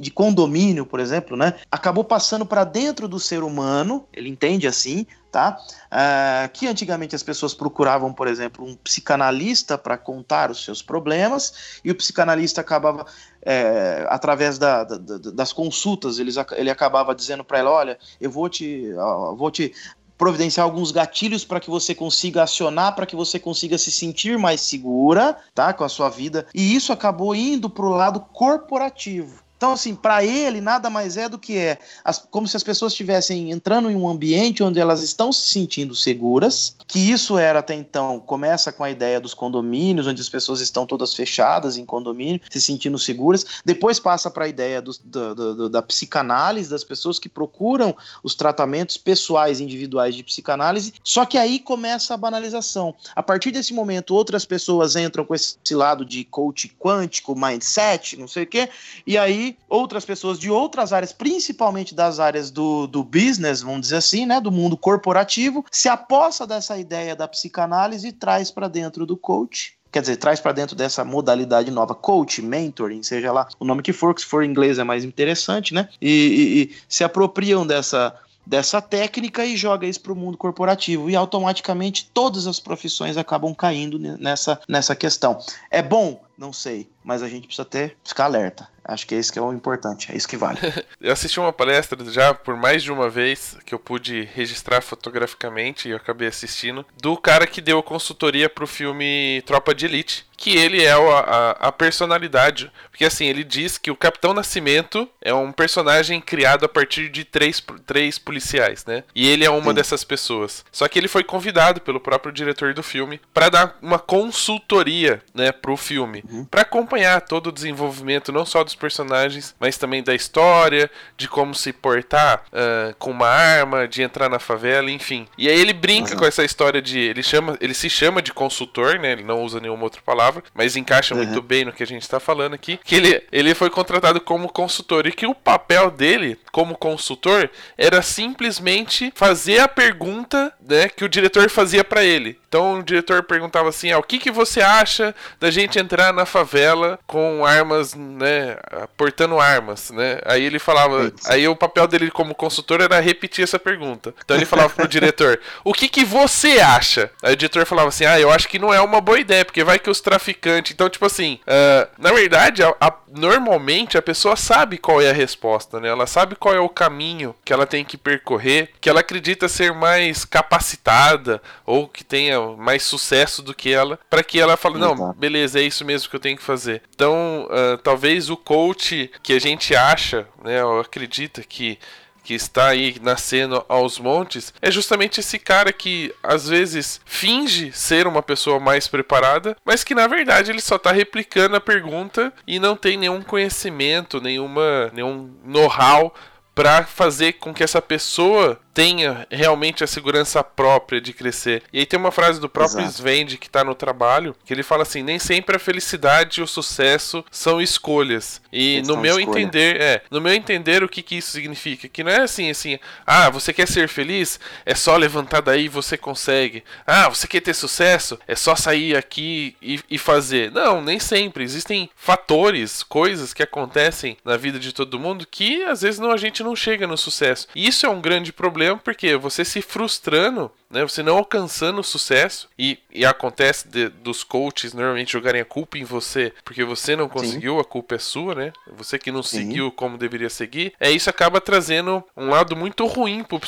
de condomínio, por exemplo, né, acabou passando para dentro do ser humano, ele entende assim, tá? Uh, que antigamente as pessoas procuravam, por exemplo, um psicanalista para contar os seus problemas, e o psicanalista acabava, é, através da, da, das consultas, eles, ele acabava dizendo para ela: olha, eu vou te, vou te providenciar alguns gatilhos para que você consiga acionar, para que você consiga se sentir mais segura, tá, com a sua vida. E isso acabou indo para o lado corporativo. Então, assim, para ele nada mais é do que é as, como se as pessoas estivessem entrando em um ambiente onde elas estão se sentindo seguras, que isso era até então, começa com a ideia dos condomínios, onde as pessoas estão todas fechadas em condomínio, se sentindo seguras, depois passa para a ideia do, do, do, da psicanálise, das pessoas que procuram os tratamentos pessoais, individuais de psicanálise, só que aí começa a banalização. A partir desse momento, outras pessoas entram com esse lado de coach quântico, mindset, não sei o quê, e aí outras pessoas de outras áreas, principalmente das áreas do, do business, vamos dizer assim, né, do mundo corporativo, se aposta dessa ideia da psicanálise e traz para dentro do coach quer dizer, traz para dentro dessa modalidade nova, coach, mentoring, seja lá o nome que for, que se for em inglês é mais interessante, né? E, e, e se apropriam dessa, dessa técnica e joga isso para o mundo corporativo e automaticamente todas as profissões acabam caindo nessa, nessa questão. É bom? Não sei, mas a gente precisa ter ficar alerta. Acho que é isso que é o importante, é isso que vale. eu assisti uma palestra já por mais de uma vez que eu pude registrar fotograficamente e eu acabei assistindo do cara que deu consultoria pro filme Tropa de Elite, que ele é a, a, a, personalidade. Porque assim, ele diz que o Capitão Nascimento é um personagem criado a partir de três, três policiais, né? E ele é uma Sim. dessas pessoas. Só que ele foi convidado pelo próprio diretor do filme para dar uma consultoria, né, pro filme, uhum. para acompanhar todo o desenvolvimento não só dos personagens, mas também da história, de como se portar uh, com uma arma, de entrar na favela, enfim. E aí ele brinca uhum. com essa história de ele chama, ele se chama de consultor, né? Ele não usa nenhuma outra palavra, mas encaixa uhum. muito bem no que a gente está falando aqui, que ele ele foi contratado como consultor e que o papel dele como consultor era simplesmente fazer a pergunta, né, que o diretor fazia para ele. Então o diretor perguntava assim: ah, o que, que você acha da gente entrar na favela com armas, né, portando armas, né? Aí ele falava, aí o papel dele como consultor era repetir essa pergunta. Então ele falava pro diretor: "O que que você acha?" Aí o diretor falava assim: "Ah, eu acho que não é uma boa ideia, porque vai que os traficantes". Então, tipo assim, uh, na verdade, a, a, normalmente a pessoa sabe qual é a resposta, né? Ela sabe qual é o caminho que ela tem que percorrer, que ela acredita ser mais capacitada ou que tenha mais sucesso do que ela, para que ela fale: "Não, beleza, é isso mesmo que eu tenho que fazer". Então, uh, talvez o coach que a gente acha, né, ou acredita que que está aí nascendo aos montes, é justamente esse cara que às vezes finge ser uma pessoa mais preparada, mas que na verdade ele só está replicando a pergunta e não tem nenhum conhecimento, nenhuma, nenhum know-how para fazer com que essa pessoa tenha realmente a segurança própria de crescer. E aí tem uma frase do próprio Exato. Svend que tá no trabalho, que ele fala assim: nem sempre a felicidade e o sucesso são escolhas. E no meu escolha. entender, é, no meu entender o que que isso significa, que não é assim assim, ah, você quer ser feliz? É só levantar daí e você consegue. Ah, você quer ter sucesso? É só sair aqui e, e fazer. Não, nem sempre. Existem fatores, coisas que acontecem na vida de todo mundo que às vezes não a gente não chega no sucesso. E isso é um grande problema problema porque você se frustrando, né, você não alcançando o sucesso, e, e acontece de, dos coaches normalmente jogarem a culpa em você porque você não conseguiu, Sim. a culpa é sua, né? Você que não Sim. seguiu como deveria seguir. É isso acaba trazendo um lado muito ruim pro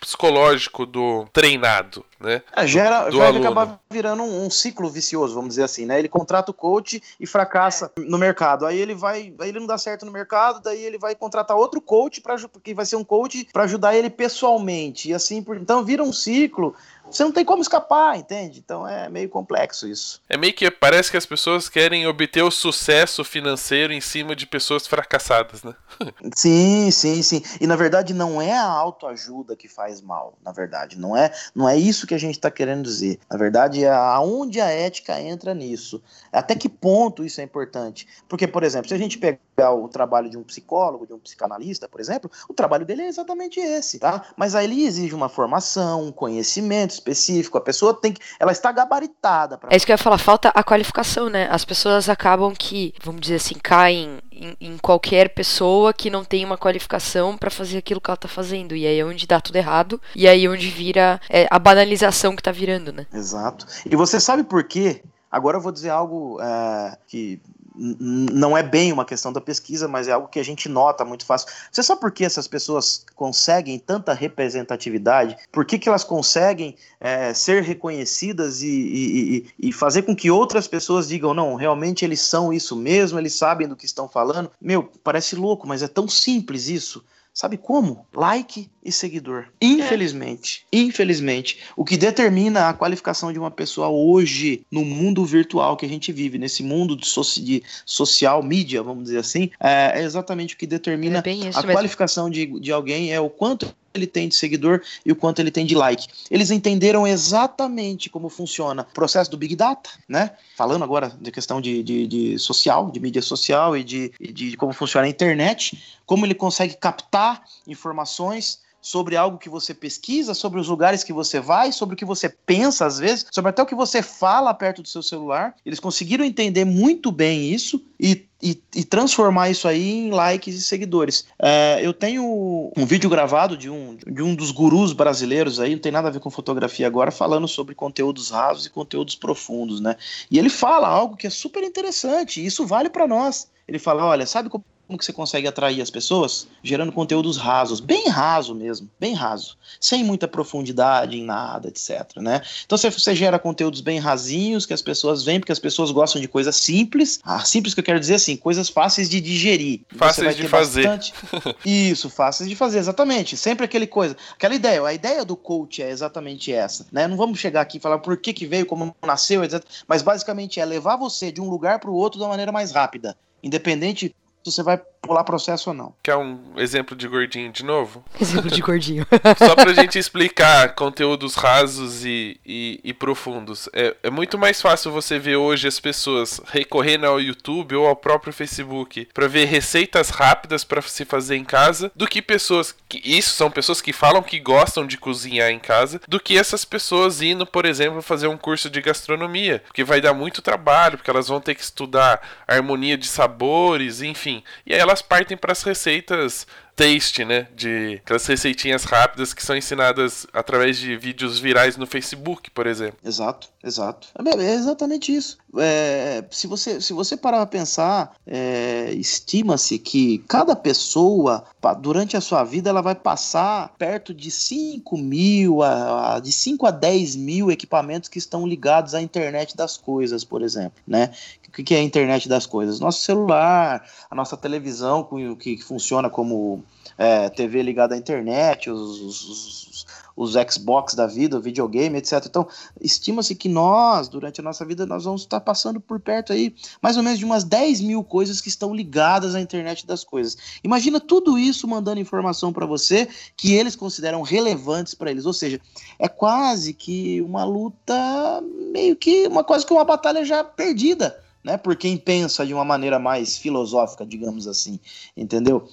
psicológico do treinado, né? É, gera, do, do acaba virando um, um, ciclo vicioso, vamos dizer assim, né? Ele contrata o coach e fracassa no mercado. Aí ele vai, aí ele não dá certo no mercado, daí ele vai contratar outro coach para que vai ser um coach para ajudar ele pessoalmente e assim por então vira um ciclo exemplo, você não tem como escapar, entende? Então é meio complexo isso. É meio que parece que as pessoas querem obter o sucesso financeiro em cima de pessoas fracassadas, né? sim, sim, sim. E na verdade não é a autoajuda que faz mal, na verdade. Não é, não é isso que a gente está querendo dizer. Na verdade, é aonde a ética entra nisso. Até que ponto isso é importante? Porque, por exemplo, se a gente pegar o trabalho de um psicólogo, de um psicanalista, por exemplo, o trabalho dele é exatamente esse, tá? Mas aí ele exige uma formação, um conhecimento específico, a pessoa tem que. Ela está gabaritada. Pra... É isso que eu ia falar, falta a qualificação, né? As pessoas acabam que, vamos dizer assim, caem em, em qualquer pessoa que não tem uma qualificação para fazer aquilo que ela tá fazendo. E aí é onde dá tudo errado. E aí é onde vira é, a banalização que tá virando, né? Exato. E você sabe por quê? Agora eu vou dizer algo é, que não é bem uma questão da pesquisa, mas é algo que a gente nota muito fácil. Você sabe por que essas pessoas conseguem tanta representatividade? Por que, que elas conseguem é, ser reconhecidas e, e, e, fazer com que outras pessoas digam, não, realmente eles são isso mesmo, eles sabem do que estão falando? Meu, parece louco, mas é tão simples isso. Sabe como? Like e seguidor. Infelizmente, é. infelizmente, o que determina a qualificação de uma pessoa hoje no mundo virtual que a gente vive, nesse mundo de, soci de social mídia, vamos dizer assim, é, é exatamente o que determina é a qualificação de, de alguém, é o quanto ele tem de seguidor e o quanto ele tem de like. Eles entenderam exatamente como funciona o processo do Big Data, né? Falando agora de questão de, de, de social, de mídia social e de, de como funciona a internet, como ele consegue captar informações sobre algo que você pesquisa, sobre os lugares que você vai, sobre o que você pensa às vezes, sobre até o que você fala perto do seu celular. Eles conseguiram entender muito bem isso e e, e, transformar isso aí em likes e seguidores. É, eu tenho um vídeo gravado de um, de um dos gurus brasileiros aí, não tem nada a ver com fotografia agora, falando sobre conteúdos rasos e conteúdos profundos, né? E ele fala algo que é super interessante, e isso vale para nós. Ele fala: olha, sabe como como que você consegue atrair as pessoas? Gerando conteúdos rasos, bem raso mesmo, bem raso, sem muita profundidade em nada, etc. Né? Então você, você gera conteúdos bem rasinhos que as pessoas veem, porque as pessoas gostam de coisas simples. Ah, simples que eu quero dizer assim, coisas fáceis de digerir. Fáceis de fazer. Bastante... Isso, fáceis de fazer, exatamente. Sempre aquele coisa, aquela ideia. A ideia do coach é exatamente essa. Né? Não vamos chegar aqui e falar por que, que veio, como nasceu, etc. Mas basicamente é levar você de um lugar para o outro da maneira mais rápida independente você vai rolar processo ou não. Quer um exemplo de gordinho de novo? Exemplo de gordinho. Só pra gente explicar conteúdos rasos e, e, e profundos. É, é, muito mais fácil você ver hoje as pessoas recorrendo ao YouTube ou ao próprio Facebook para ver receitas rápidas para se fazer em casa do que pessoas. Que, isso são pessoas que falam que gostam de cozinhar em casa, do que essas pessoas indo, por exemplo, fazer um curso de gastronomia. Porque vai dar muito trabalho, porque elas vão ter que estudar harmonia de sabores, enfim. E aí elas partem para as receitas taste, né? De aquelas receitinhas rápidas que são ensinadas através de vídeos virais no Facebook, por exemplo. Exato, exato. É, é exatamente isso. É, se, você, se você parar para pensar, é, estima-se que cada pessoa, durante a sua vida, ela vai passar perto de 5 mil, a, a, de 5 a 10 mil equipamentos que estão ligados à internet das coisas, por exemplo, né? O que é a internet das coisas? Nosso celular, a nossa televisão que, que funciona como é, TV ligada à internet, os, os, os, Xbox da vida, o videogame, etc. Então, estima-se que nós, durante a nossa vida, nós vamos estar passando por perto aí, mais ou menos de umas 10 mil coisas que estão ligadas à internet das coisas. Imagina tudo isso mandando informação para você que eles consideram relevantes para eles. Ou seja, é quase que uma luta, meio que uma quase que uma batalha já perdida né? Por quem pensa de uma maneira mais filosófica, digamos assim, entendeu?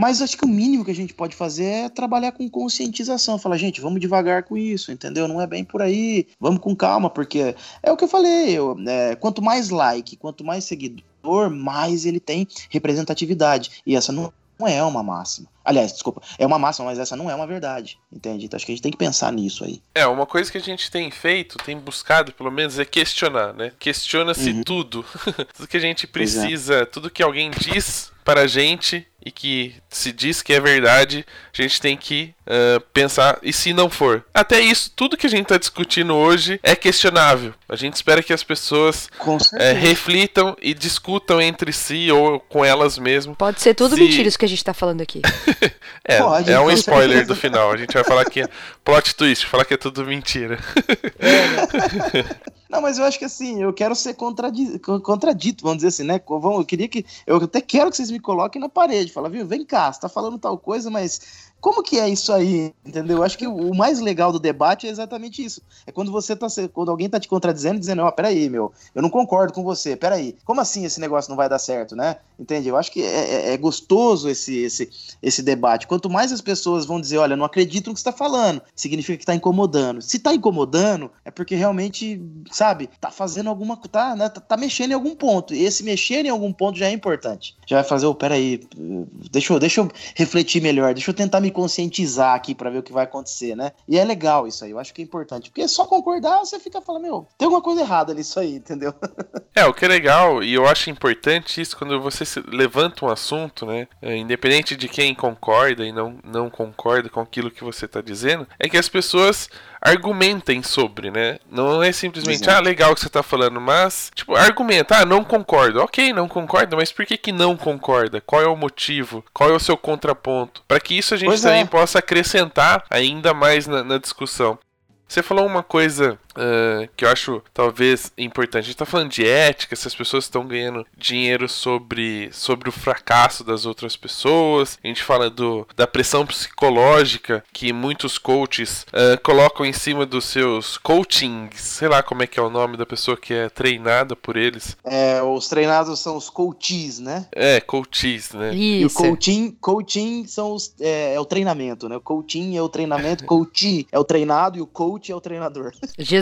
Mas acho que o mínimo que a gente pode fazer é trabalhar com conscientização. Falar, gente, vamos devagar com isso, entendeu? Não é bem por aí. Vamos com calma, porque é o que eu falei. Eu, é, quanto mais like, quanto mais seguidor, mais ele tem representatividade. E essa não não é uma máxima. Aliás, desculpa, é uma máxima, mas essa não é uma verdade, entende? Então acho que a gente tem que pensar nisso aí. É, uma coisa que a gente tem feito, tem buscado, pelo menos, é questionar, né? Questiona-se uhum. tudo. tudo que a gente é. precisa, é. tudo que alguém diz para a gente e que se diz que é verdade, a gente tem que uh, pensar e se não for. Até isso, tudo que a gente está discutindo hoje é questionável. A gente espera que as pessoas uh, reflitam e discutam entre si ou com elas mesmas. Pode ser tudo se... mentira isso que a gente está falando aqui. é, Pode, é um spoiler certeza. do final. A gente vai falar que é plot twist, falar que é tudo mentira. É, né? Não, mas eu acho que assim, eu quero ser contradito, contradito vamos dizer assim, né? Eu queria que. Eu até quero que vocês me coloquem na parede. Fala, viu, vem cá, você tá falando tal coisa, mas como que é isso aí? Entendeu? Eu acho que o mais legal do debate é exatamente isso. É quando você tá. Quando alguém tá te contradizendo, dizendo, ó, oh, peraí, meu, eu não concordo com você, peraí. Como assim esse negócio não vai dar certo, né? Entende? Eu acho que é, é, é gostoso esse, esse, esse debate. Quanto mais as pessoas vão dizer, olha, não acredito no que você tá falando, significa que tá incomodando. Se tá incomodando, é porque realmente, sabe, tá fazendo alguma. Tá, né, tá, tá mexendo em algum ponto. E esse mexer em algum ponto já é importante. Já vai fazer, oh, peraí, deixa eu, deixa eu refletir melhor, deixa eu tentar me me conscientizar aqui para ver o que vai acontecer, né? E é legal isso aí, eu acho que é importante. Porque só concordar, você fica falando, meu, tem alguma coisa errada nisso aí, entendeu? é, o que é legal, e eu acho importante isso quando você levanta um assunto, né? É, independente de quem concorda e não, não concorda com aquilo que você tá dizendo, é que as pessoas argumentem sobre, né? Não é simplesmente, Exato. ah, legal o que você tá falando, mas, tipo, argumenta, ah, não concordo. Ok, não concorda, mas por que que não concorda? Qual é o motivo? Qual é o seu contraponto? Para que isso a gente pois também é. possa acrescentar ainda mais na, na discussão. Você falou uma coisa uh, que eu acho talvez importante. A gente tá falando de ética, se as pessoas estão ganhando dinheiro sobre, sobre o fracasso das outras pessoas. A gente fala do, da pressão psicológica que muitos coaches uh, colocam em cima dos seus coachings. Sei lá como é que é o nome da pessoa que é treinada por eles. É, os treinados são os coaches, né? É, coaches, né? Isso. E o coaching, coaching são os, é, é o treinamento, né? O coaching é o treinamento, coach é o treinado e o coach coach é o treinador. Jesus,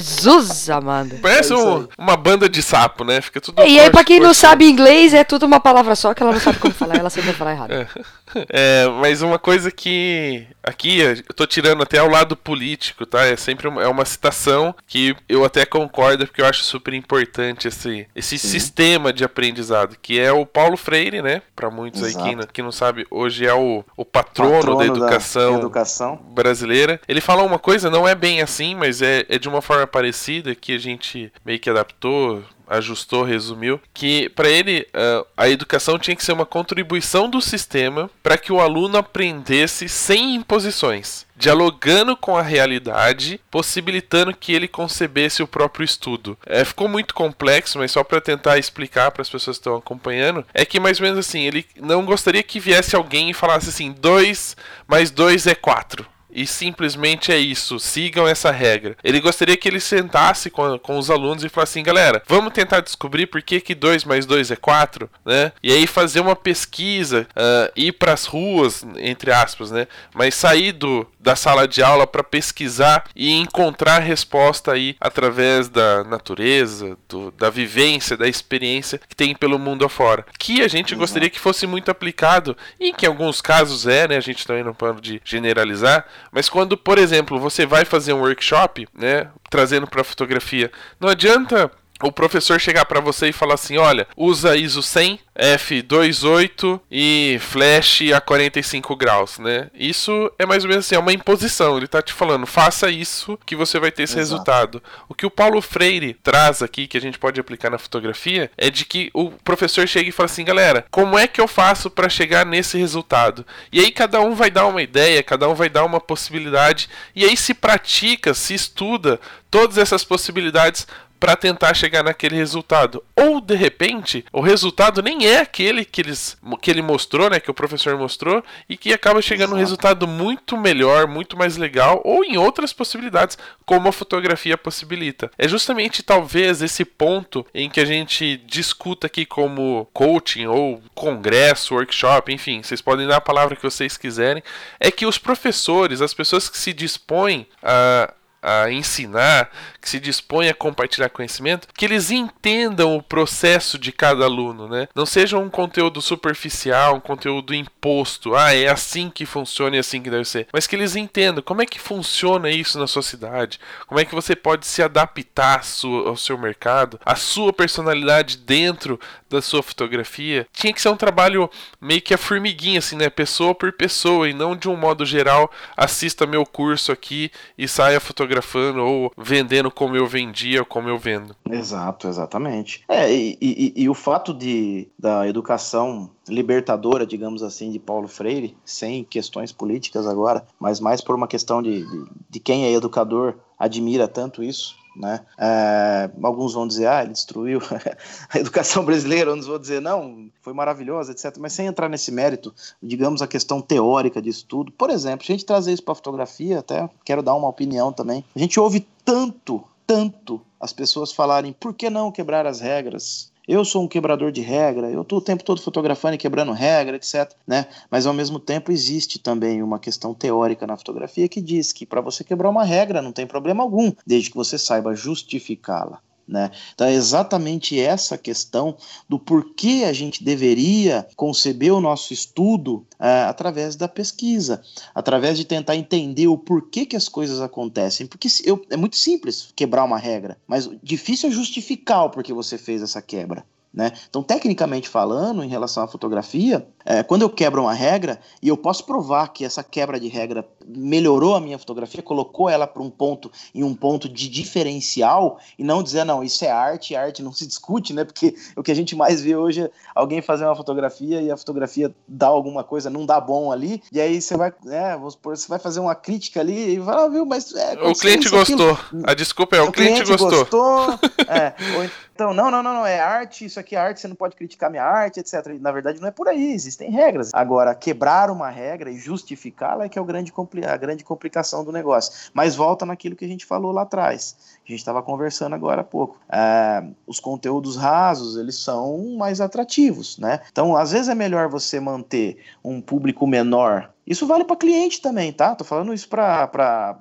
Amanda. Parece é um, uma banda de sapo, né? Fica tudo. E aí, pra quem não sabe inglês, é tudo uma palavra só que ela não sabe como falar, ela sempre vai falar errado. É. é, mas uma coisa que. Aqui, eu tô tirando até ao lado político, tá? É sempre uma, é uma citação que eu até concordo, porque eu acho super importante esse, esse sistema de aprendizado, que é o Paulo Freire, né? Pra muitos Exato. aí que, que não sabe, hoje é o, o patrono, patrono da, educação da educação brasileira. Ele fala uma coisa, não é bem assim, mas é, é de uma forma parecida que a gente meio que adaptou ajustou, resumiu, que para ele uh, a educação tinha que ser uma contribuição do sistema para que o aluno aprendesse sem imposições dialogando com a realidade, possibilitando que ele concebesse o próprio estudo. É, ficou muito complexo, mas só para tentar explicar para as pessoas que estão acompanhando, é que mais ou menos assim, ele não gostaria que viesse alguém e falasse assim: 2 mais 2 é 4 e simplesmente é isso, sigam essa regra. Ele gostaria que ele sentasse com, com os alunos e falasse assim, galera, vamos tentar descobrir por que, que 2 mais 2 é 4, né? E aí fazer uma pesquisa, uh, ir para as ruas, entre aspas, né? Mas sair do, da sala de aula para pesquisar e encontrar resposta aí através da natureza, do, da vivência, da experiência que tem pelo mundo afora. Que a gente gostaria que fosse muito aplicado, e que em alguns casos é, né? A gente também não pode generalizar, mas quando, por exemplo, você vai fazer um workshop, né, trazendo para fotografia, não adianta o professor chegar para você e falar assim: olha, usa ISO 100, F28 e flash a 45 graus, né? Isso é mais ou menos assim, é uma imposição. Ele tá te falando, faça isso que você vai ter esse Exato. resultado. O que o Paulo Freire traz aqui, que a gente pode aplicar na fotografia, é de que o professor chega e fala assim: galera, como é que eu faço para chegar nesse resultado? E aí cada um vai dar uma ideia, cada um vai dar uma possibilidade, e aí se pratica, se estuda todas essas possibilidades para tentar chegar naquele resultado. Ou de repente, o resultado nem é aquele que, eles, que ele mostrou, né, que o professor mostrou, e que acaba chegando um resultado muito melhor, muito mais legal, ou em outras possibilidades, como a fotografia possibilita. É justamente talvez esse ponto em que a gente discuta aqui como coaching ou congresso, workshop, enfim, vocês podem dar a palavra que vocês quiserem, é que os professores, as pessoas que se dispõem a a ensinar, que se dispõe a compartilhar conhecimento, que eles entendam o processo de cada aluno, né? Não seja um conteúdo superficial, um conteúdo imposto, ah, é assim que funciona e é assim que deve ser, mas que eles entendam como é que funciona isso na sua cidade, como é que você pode se adaptar ao seu mercado, a sua personalidade dentro da sua fotografia. Tinha que ser um trabalho meio que a formiguinha, assim, né? Pessoa por pessoa, e não de um modo geral, assista meu curso aqui e saia fotografando ou vendendo como eu vendia, como eu vendo. Exato, exatamente. É, e, e, e o fato de da educação libertadora, digamos assim, de Paulo Freire, sem questões políticas agora, mas mais por uma questão de, de, de quem é educador admira tanto isso, né? É, alguns vão dizer, ah, ele destruiu a educação brasileira, outros vão dizer, não, foi maravilhosa, etc. Mas sem entrar nesse mérito, digamos a questão teórica disso tudo. Por exemplo, se a gente trazer isso para fotografia, até quero dar uma opinião também. A gente ouve tanto, tanto as pessoas falarem, por que não quebrar as regras? Eu sou um quebrador de regra, eu estou o tempo todo fotografando e quebrando regra, etc. Né? Mas ao mesmo tempo existe também uma questão teórica na fotografia que diz que para você quebrar uma regra não tem problema algum, desde que você saiba justificá-la. Né? Então é exatamente essa questão do porquê a gente deveria conceber o nosso estudo é, através da pesquisa, através de tentar entender o porquê que as coisas acontecem. Porque eu, é muito simples quebrar uma regra, mas difícil é justificar o porquê você fez essa quebra. Né? Então, tecnicamente falando, em relação à fotografia, é, quando eu quebro uma regra e eu posso provar que essa quebra de regra melhorou a minha fotografia, colocou ela para um ponto em um ponto de diferencial e não dizer não, isso é arte, arte não se discute, né? Porque o que a gente mais vê hoje é alguém fazer uma fotografia e a fotografia dá alguma coisa, não dá bom ali, e aí você vai, né, você vai fazer uma crítica ali e vai, ah, viu, mas é, o cliente gostou. Aquilo. A desculpa é o, o cliente, cliente, gostou. gostou é, ou então, não, não, não, não, é arte, isso aqui é arte, você não pode criticar minha arte, etc. Na verdade, não é por aí, existem regras. Agora, quebrar uma regra e justificá-la é que é o grande, a grande complicação do negócio. Mas volta naquilo que a gente falou lá atrás, a gente estava conversando agora há pouco. É, os conteúdos rasos, eles são mais atrativos, né? Então, às vezes é melhor você manter um público menor isso vale para cliente também, tá? Tô falando isso para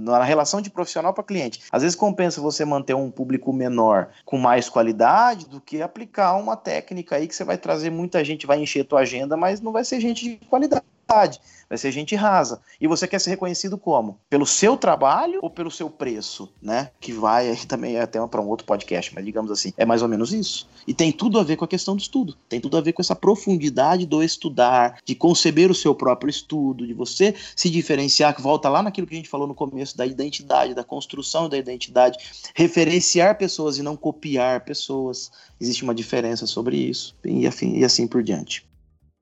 na relação de profissional para cliente. Às vezes compensa você manter um público menor com mais qualidade do que aplicar uma técnica aí que você vai trazer muita gente, vai encher tua agenda, mas não vai ser gente de qualidade. Vai ser gente rasa. E você quer ser reconhecido como? Pelo seu trabalho ou pelo seu preço, né? Que vai aí também é até para um outro podcast, mas digamos assim, é mais ou menos isso. E tem tudo a ver com a questão do estudo. Tem tudo a ver com essa profundidade do estudar, de conceber o seu próprio estudo, de você se diferenciar, que volta lá naquilo que a gente falou no começo da identidade, da construção da identidade, referenciar pessoas e não copiar pessoas. Existe uma diferença sobre isso. E, afim, e assim por diante.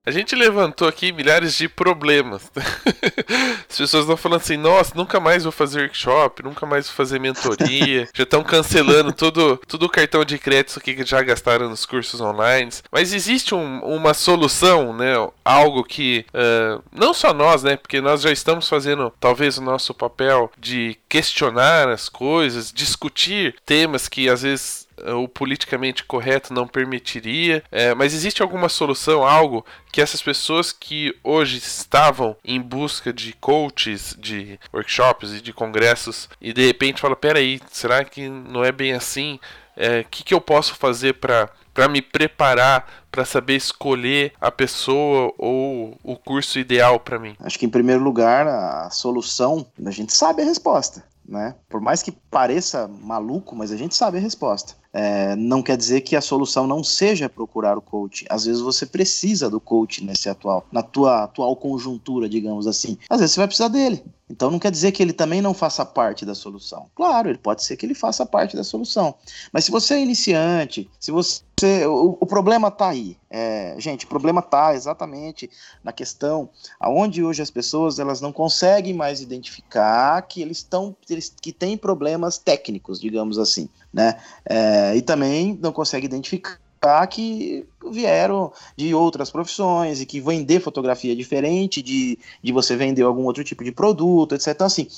A gente levantou aqui milhares de problemas. As pessoas estão falando assim: nossa, nunca mais vou fazer workshop, nunca mais vou fazer mentoria. já estão cancelando todo, todo o cartão de crédito que já gastaram nos cursos online. Mas existe um, uma solução, né? Algo que uh, não só nós, né? Porque nós já estamos fazendo talvez o nosso papel de questionar as coisas, discutir temas que às vezes o politicamente correto não permitiria, é, mas existe alguma solução, algo que essas pessoas que hoje estavam em busca de coaches, de workshops e de congressos e de repente falam: peraí, será que não é bem assim? O é, que, que eu posso fazer para para me preparar para saber escolher a pessoa ou o curso ideal para mim? Acho que em primeiro lugar a solução a gente sabe a resposta, né? Por mais que pareça maluco, mas a gente sabe a resposta. É, não quer dizer que a solução não seja procurar o coach. Às vezes você precisa do coach nesse atual, na tua atual conjuntura, digamos assim. Às vezes você vai precisar dele. Então não quer dizer que ele também não faça parte da solução. Claro, ele pode ser que ele faça parte da solução. Mas se você é iniciante, se você o, o problema está aí. É, gente, o problema está exatamente na questão aonde hoje as pessoas elas não conseguem mais identificar que eles estão que têm problemas técnicos, digamos assim, né? É, e também não conseguem identificar que vieram de outras profissões e que vender fotografia é diferente de, de você vender algum outro tipo de produto, etc. Então, assim,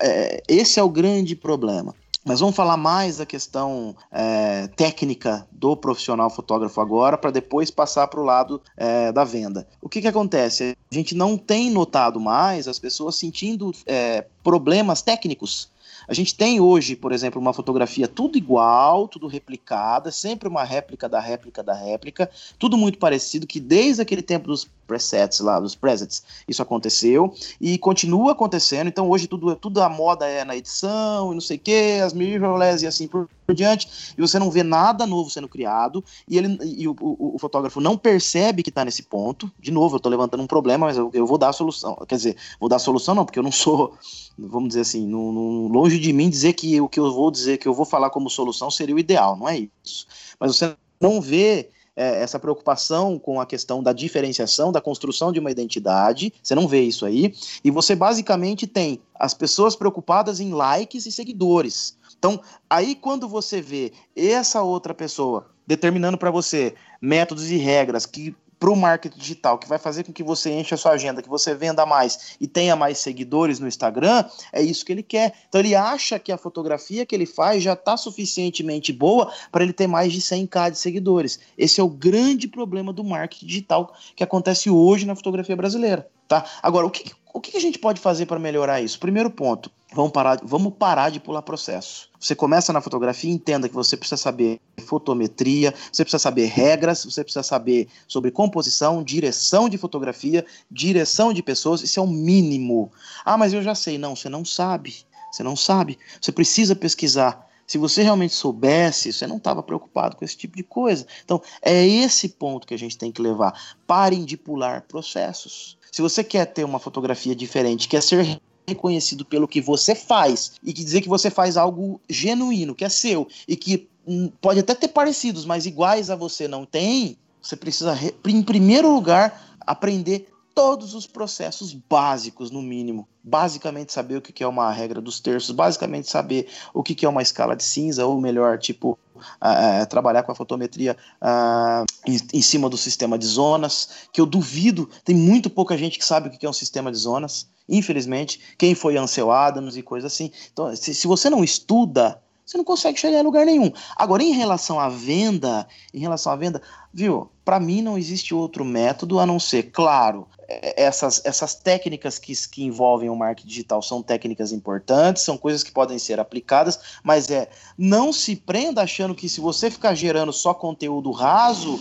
é, esse é o grande problema. Mas vamos falar mais da questão é, técnica do profissional fotógrafo agora, para depois passar para o lado é, da venda. O que, que acontece? A gente não tem notado mais as pessoas sentindo é, problemas técnicos a gente tem hoje, por exemplo, uma fotografia tudo igual, tudo replicada, sempre uma réplica da réplica da réplica, tudo muito parecido, que desde aquele tempo dos presets lá, dos presets, isso aconteceu e continua acontecendo. Então hoje tudo, tudo a moda é na edição e não sei o que, as mirrorless e assim por, por, diante, e você não vê nada novo sendo criado e ele e o, o, o fotógrafo não percebe que está nesse ponto. De novo, eu estou levantando um problema, mas eu, eu vou dar a solução. Quer dizer, vou dar a solução não, porque eu não sou vamos dizer assim, longe de mim dizer que o que eu vou dizer, que eu vou falar como solução seria o ideal, não é isso. Mas você não vê é, essa preocupação com a questão da diferenciação, da construção de uma identidade, você não vê isso aí, e você basicamente tem as pessoas preocupadas em likes e seguidores. Então, aí quando você vê essa outra pessoa determinando para você métodos e regras que para o marketing digital, que vai fazer com que você encha a sua agenda, que você venda mais e tenha mais seguidores no Instagram, é isso que ele quer. Então ele acha que a fotografia que ele faz já está suficientemente boa para ele ter mais de 100k de seguidores. Esse é o grande problema do marketing digital que acontece hoje na fotografia brasileira. Tá? Agora, o que, o que a gente pode fazer para melhorar isso? Primeiro ponto, vamos parar, vamos parar de pular processo. Você começa na fotografia e entenda que você precisa saber fotometria, você precisa saber regras, você precisa saber sobre composição, direção de fotografia, direção de pessoas, isso é o mínimo. Ah, mas eu já sei. Não, você não sabe. Você não sabe. Você precisa pesquisar. Se você realmente soubesse, você não estava preocupado com esse tipo de coisa. Então, é esse ponto que a gente tem que levar. Parem de pular processos. Se você quer ter uma fotografia diferente, quer ser reconhecido pelo que você faz e que dizer que você faz algo genuíno, que é seu e que hum, pode até ter parecidos, mas iguais a você não tem, você precisa, em primeiro lugar, aprender todos os processos básicos, no mínimo. Basicamente saber o que é uma regra dos terços, basicamente saber o que é uma escala de cinza, ou melhor, tipo, uh, trabalhar com a fotometria uh, em, em, cima do sistema de zonas, que eu duvido, tem muito pouca gente que sabe o que é um sistema de zonas, infelizmente, quem foi Ansel Adams e coisa assim. Então, se, se você não estuda, você não consegue chegar em lugar nenhum. Agora, em relação à venda, em relação à venda, viu? Para mim não existe outro método a não ser, claro, é, essas, essas técnicas que, que envolvem o marketing digital são técnicas importantes, são coisas que podem ser aplicadas, mas é não se prenda achando que se você ficar gerando só conteúdo raso,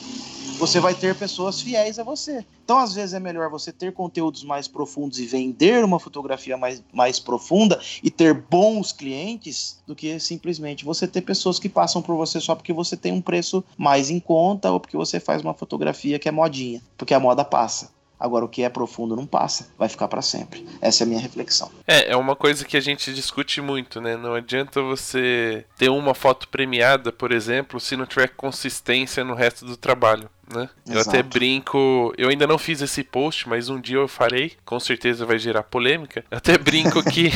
você vai ter pessoas fiéis a você. Então, às vezes, é melhor você ter conteúdos mais profundos e vender uma fotografia mais, mais profunda e ter bons clientes do que simplesmente você ter pessoas que passam por você só porque você tem um preço mais em conta ou porque você faz uma fotografia que é modinha, porque a moda passa. Agora, o que é profundo não passa, vai ficar para sempre. Essa é a minha reflexão. É, é uma coisa que a gente discute muito, né? Não adianta você ter uma foto premiada, por exemplo, se não tiver consistência no resto do trabalho né? Eu até brinco, eu ainda não fiz esse post, mas um dia eu farei, com certeza vai gerar polêmica. Eu até brinco que,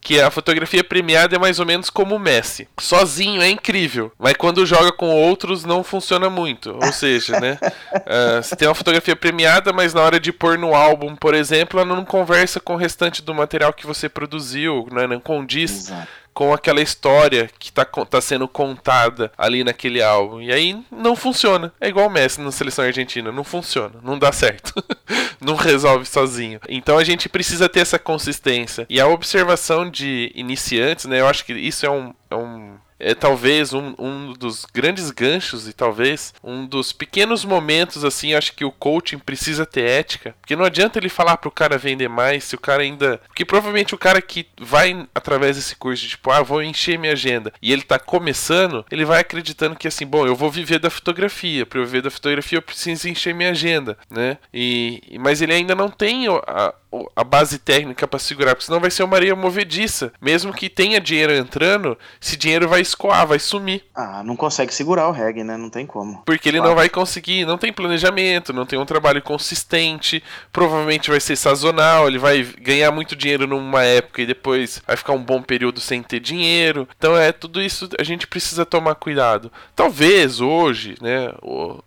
que a fotografia premiada é mais ou menos como o Messi. Sozinho é incrível, mas quando joga com outros não funciona muito. Ou seja, né? Uh, você tem uma fotografia premiada, mas na hora de pôr no álbum, por exemplo, ela não conversa com o restante do material que você produziu, né? não condiz. Exato com aquela história que está tá sendo contada ali naquele álbum. E aí não funciona. É igual o Messi na seleção argentina. Não funciona. Não dá certo. não resolve sozinho. Então a gente precisa ter essa consistência. E a observação de iniciantes, né? Eu acho que isso é um, é um é talvez um, um dos grandes ganchos e talvez um dos pequenos momentos assim, acho que o coaching precisa ter ética, porque não adianta ele falar pro cara vender mais se o cara ainda, porque provavelmente o cara que vai através desse curso de tipo, ah, vou encher minha agenda, e ele tá começando, ele vai acreditando que assim, bom, eu vou viver da fotografia, para eu viver da fotografia eu preciso encher minha agenda, né? E mas ele ainda não tem a, a base técnica para segurar, porque senão vai ser uma areia movediça. Mesmo que tenha dinheiro entrando, esse dinheiro vai escoar, vai sumir. Ah, não consegue segurar o reggae, né? Não tem como. Porque ele claro. não vai conseguir, não tem planejamento, não tem um trabalho consistente, provavelmente vai ser sazonal, ele vai ganhar muito dinheiro numa época e depois vai ficar um bom período sem ter dinheiro. Então é tudo isso a gente precisa tomar cuidado. Talvez hoje, né,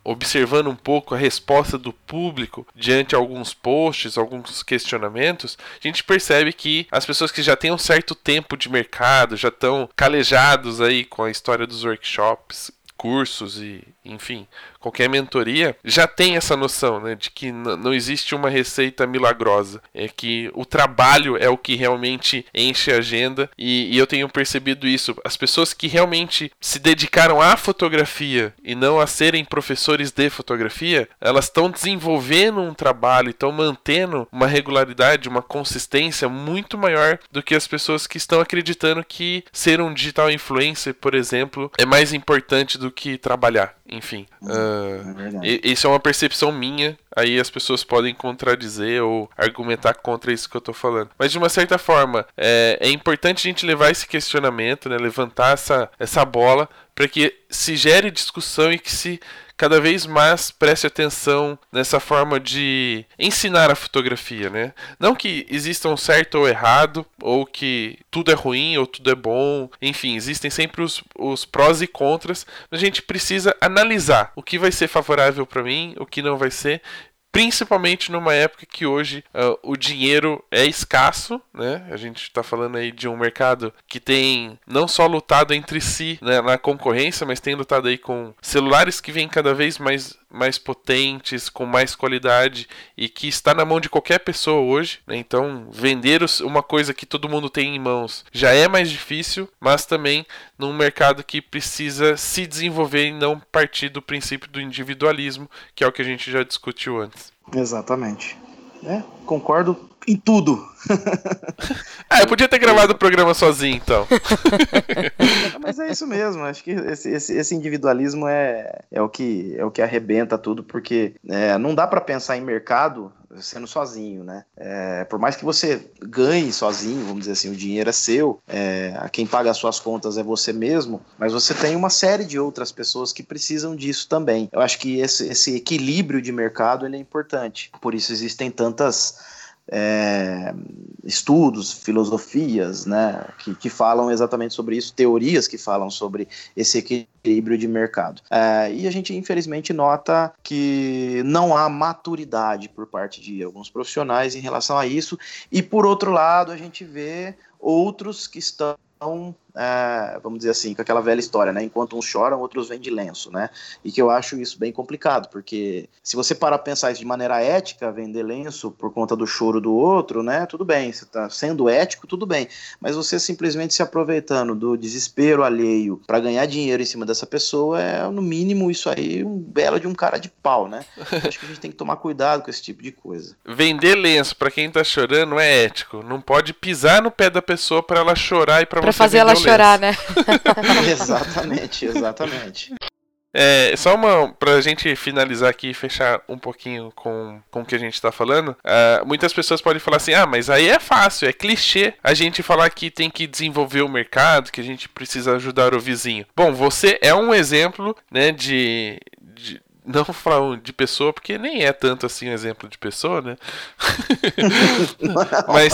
observando um pouco a resposta do público diante de alguns posts, alguns questionamentos questionamentos, a gente percebe que as pessoas que já têm um certo tempo de mercado, já estão calejados aí com a história dos workshops, cursos e, enfim, qualquer mentoria, já tem essa noção, né, de que não existe uma receita milagrosa, é que o trabalho é o que realmente enche a agenda e, e eu tenho percebido isso. As pessoas que realmente se dedicaram à fotografia e não a serem professores de fotografia, elas estão desenvolvendo um trabalho, estão mantendo uma regularidade, uma consistência muito maior do que as pessoas que estão acreditando que ser um digital influencer, por exemplo, é mais importante do que trabalhar. Enfim. Uh, é isso é uma percepção minha. Aí as pessoas podem contradizer ou argumentar contra isso que eu tô falando. Mas de uma certa forma, é, é importante a gente levar esse questionamento, né? levantar essa, essa bola para que se gere discussão e que se cada vez mais preste atenção nessa forma de ensinar a fotografia, né? Não que exista um certo ou errado, ou que tudo é ruim ou tudo é bom, enfim, existem sempre os, os prós e contras, mas a gente precisa analisar o que vai ser favorável para mim, o que não vai ser, principalmente numa época que hoje uh, o dinheiro é escasso, né? A gente está falando aí de um mercado que tem não só lutado entre si né, na concorrência, mas tem lutado aí com celulares que vêm cada vez mais mais potentes, com mais qualidade e que está na mão de qualquer pessoa hoje. Né? Então, vender uma coisa que todo mundo tem em mãos já é mais difícil, mas também num mercado que precisa se desenvolver e não partir do princípio do individualismo, que é o que a gente já discutiu antes. Exatamente. É, concordo em tudo. ah, eu podia ter gravado o programa sozinho, então. Mas é isso mesmo. Acho que esse, esse, esse, individualismo é, é, o que, é o que arrebenta tudo, porque é, não dá para pensar em mercado sendo sozinho, né? É, por mais que você ganhe sozinho, vamos dizer assim, o dinheiro é seu, é, quem paga as suas contas é você mesmo, mas você tem uma série de outras pessoas que precisam disso também. Eu acho que esse, esse equilíbrio de mercado ele é importante. Por isso existem tantas é, estudos, filosofias, né, que, que, falam exatamente sobre isso, teorias que falam sobre esse equilíbrio de mercado. É, e a gente, infelizmente, nota que não há maturidade por parte de alguns profissionais em relação a isso, e por outro lado, a gente vê outros que estão é, vamos dizer assim, com aquela velha história, né? Enquanto uns choram, outros vêm de lenço, né? E que eu acho isso bem complicado, porque se você parar a pensar isso de maneira ética, vender lenço por conta do choro do outro, né? Tudo bem, você está sendo ético, tudo bem. Mas você simplesmente se aproveitando do desespero alheio para ganhar dinheiro em cima dessa pessoa é, no mínimo, isso aí, um belo de um cara de pau, né? acho que a gente tem que tomar cuidado com esse tipo de coisa. Vender lenço para quem tá chorando é ético. Não pode pisar no pé da pessoa para ela chorar e para você fazer ela chorar, né? exatamente, exatamente. É, só uma pra gente finalizar aqui e fechar um pouquinho com, com o que a gente tá falando. Uh, muitas pessoas podem falar assim: ah, mas aí é fácil, é clichê a gente falar que tem que desenvolver o mercado, que a gente precisa ajudar o vizinho. Bom, você é um exemplo, né, de, de não falar de pessoa, porque nem é tanto assim um exemplo de pessoa, né? mas,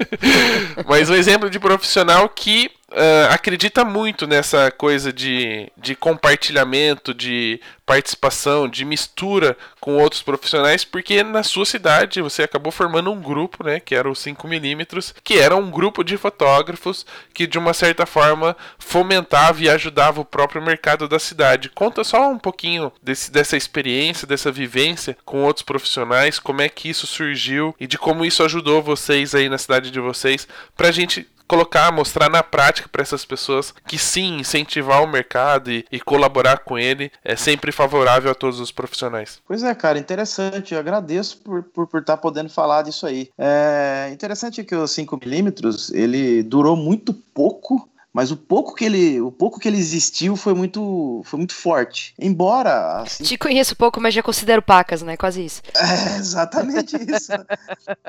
mas um exemplo de profissional que uh, acredita muito nessa coisa de, de compartilhamento, de participação, de mistura com outros profissionais, porque na sua cidade você acabou formando um grupo, né, que era o 5mm, que era um grupo de fotógrafos que de uma certa forma fomentava e ajudava o próprio mercado da cidade. Conta só um pouquinho desse, dessa experiência, dessa vivência com outros profissionais, como é que isso surgiu e de como isso ajudou vocês aí na cidade de vocês, pra gente colocar, mostrar na prática para essas pessoas que sim, incentivar o mercado e, e, colaborar com ele é sempre favorável a todos os profissionais. Pois é, cara, interessante. Eu agradeço por estar por, por tá podendo falar disso aí. É interessante que o 5mm ele durou muito pouco mas o pouco que ele, o pouco que ele existiu foi muito, foi muito forte. Embora assim... te conheço pouco, mas já considero pacas, né? Quase isso. É exatamente isso.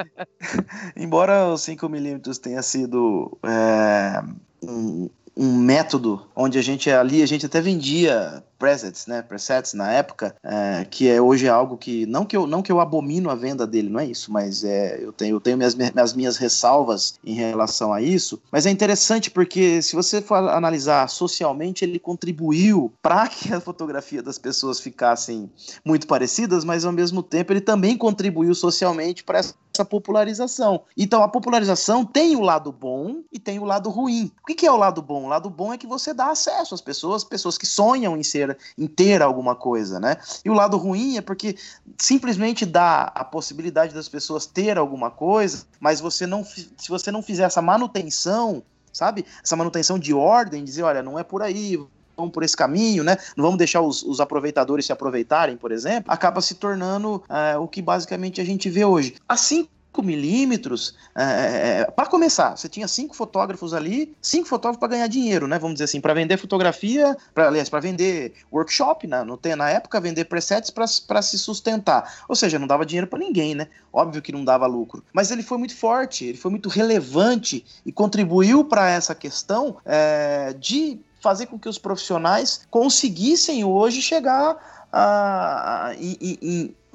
Embora o 5 milímetros tenha sido é, um, um método onde a gente ali a gente até vendia presets, né, presets na época, é, que é hoje algo que não que eu não que eu abomino a venda dele, não é isso, mas é eu tenho eu tenho minhas, minhas minhas ressalvas em relação a isso, mas é interessante porque se você for analisar socialmente ele contribuiu para que a fotografia das pessoas ficassem muito parecidas, mas ao mesmo tempo ele também contribuiu socialmente para essa popularização. Então a popularização tem o lado bom e tem o lado ruim. O que é o lado bom? O lado bom é que você dá acesso às pessoas, pessoas que sonham em ser inteira alguma coisa, né? E o lado ruim é porque simplesmente dá a possibilidade das pessoas ter alguma coisa, mas você não, se você não fizer essa manutenção, sabe? Essa manutenção de ordem, dizer, olha, não é por aí, vamos por esse caminho, né? Não vamos deixar os, os aproveitadores se aproveitarem, por exemplo, acaba se tornando uh, o que basicamente a gente vê hoje. Assim 5 milímetros, é, é, é para começar, você tinha cinco fotógrafos ali, cinco fotógrafos para ganhar dinheiro, né? Vamos dizer assim, para vender fotografia, pra, aliás, para vender workshop, né? No, na época, vender presets para se sustentar. Ou seja, não dava dinheiro para ninguém, né? Óbvio que não dava lucro. Mas ele foi muito forte, ele foi muito relevante e contribuiu para essa questão é, de fazer com que os profissionais conseguissem hoje chegar a, a, a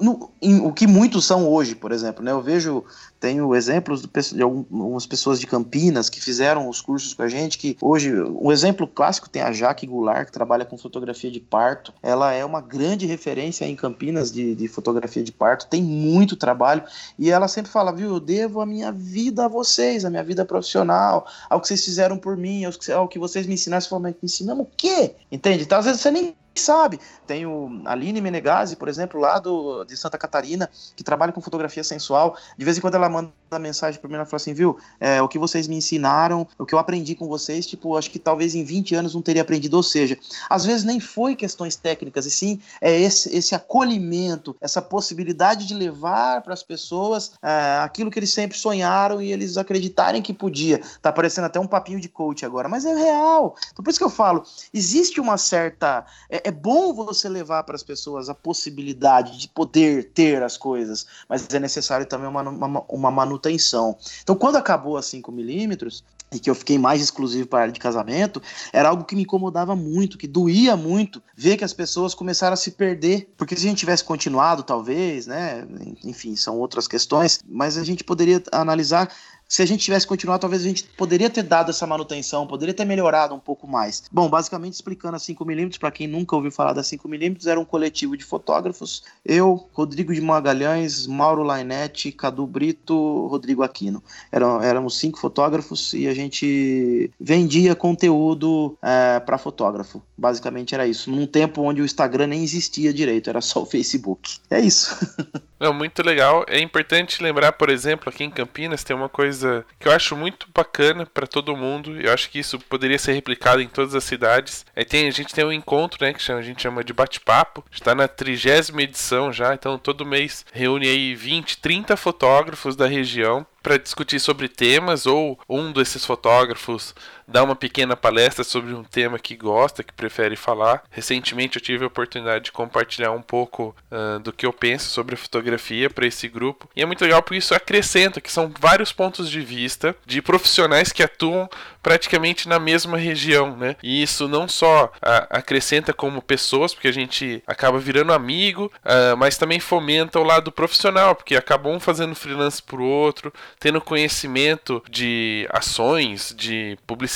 no, em, o que muitos são hoje, por exemplo, né? Eu vejo, tenho exemplos de, algumas pessoas de Campinas que fizeram os cursos com a gente, que hoje, um exemplo clássico tem a Jaque Goulart, que trabalha com fotografia de parto. Ela é uma grande referência em Campinas de, de fotografia de parto, tem muito trabalho, e ela sempre fala, viu, eu devo a minha vida a vocês, a minha vida profissional, ao que vocês fizeram por mim, ao que, ao que vocês me ensinaram, você fala, mas ensinamos o quê? Entende? Então, às vezes você nem sabe. Tem o Aline Menegazzi, por exemplo, lá do, de Santa Catarina, que trabalha com fotografia sensual. De vez em quando ela manda mensagem para mim, ela fala assim, viu, é, o que vocês me ensinaram, o que eu aprendi com vocês, tipo, acho que talvez em 20 anos não teria aprendido. Ou seja, às vezes nem foi questões técnicas, e sim é esse, esse acolhimento, essa possibilidade de levar para as pessoas é, aquilo que eles sempre sonharam e eles acreditarem que podia. Tá parecendo até um papinho de coach agora, mas é real. Então por isso que eu falo, existe uma certa... É, é bom você levar para as pessoas a possibilidade de poder ter as coisas, mas é necessário também uma, uma, uma manutenção. Então, quando acabou a 5mm, e que eu fiquei mais exclusivo para a área de casamento, era algo que me incomodava muito, que doía muito, ver que as pessoas começaram a se perder. Porque se a gente tivesse continuado, talvez, né? Enfim, são outras questões, mas a gente poderia analisar se a gente tivesse continuado, talvez a gente poderia ter dado essa manutenção, poderia ter melhorado um pouco mais. Bom, basicamente explicando a 5mm, para quem nunca ouviu falar da 5mm, era um coletivo de fotógrafos. Eu, Rodrigo de Magalhães, Mauro Lainete, Cadu Brito, Rodrigo Aquino. Eram, éramos cinco fotógrafos e a gente vendia conteúdo é, para fotógrafo. Basicamente era isso. Num tempo onde o Instagram nem existia direito, era só o Facebook. É isso. Não, muito legal. É importante lembrar, por exemplo, aqui em Campinas tem uma coisa que eu acho muito bacana para todo mundo. Eu acho que isso poderia ser replicado em todas as cidades. É, tem, a gente tem um encontro, né, que a gente chama de bate-papo. Está na trigésima edição já, então todo mês reúne aí 20, 30 fotógrafos da região para discutir sobre temas ou um desses fotógrafos dá uma pequena palestra sobre um tema que gosta, que prefere falar. Recentemente eu tive a oportunidade de compartilhar um pouco uh, do que eu penso sobre a fotografia para esse grupo. E é muito legal porque isso acrescenta que são vários pontos de vista de profissionais que atuam praticamente na mesma região, né? E isso não só uh, acrescenta como pessoas, porque a gente acaba virando amigo, uh, mas também fomenta o lado profissional, porque acaba um fazendo freelance pro outro, tendo conhecimento de ações, de publicidade,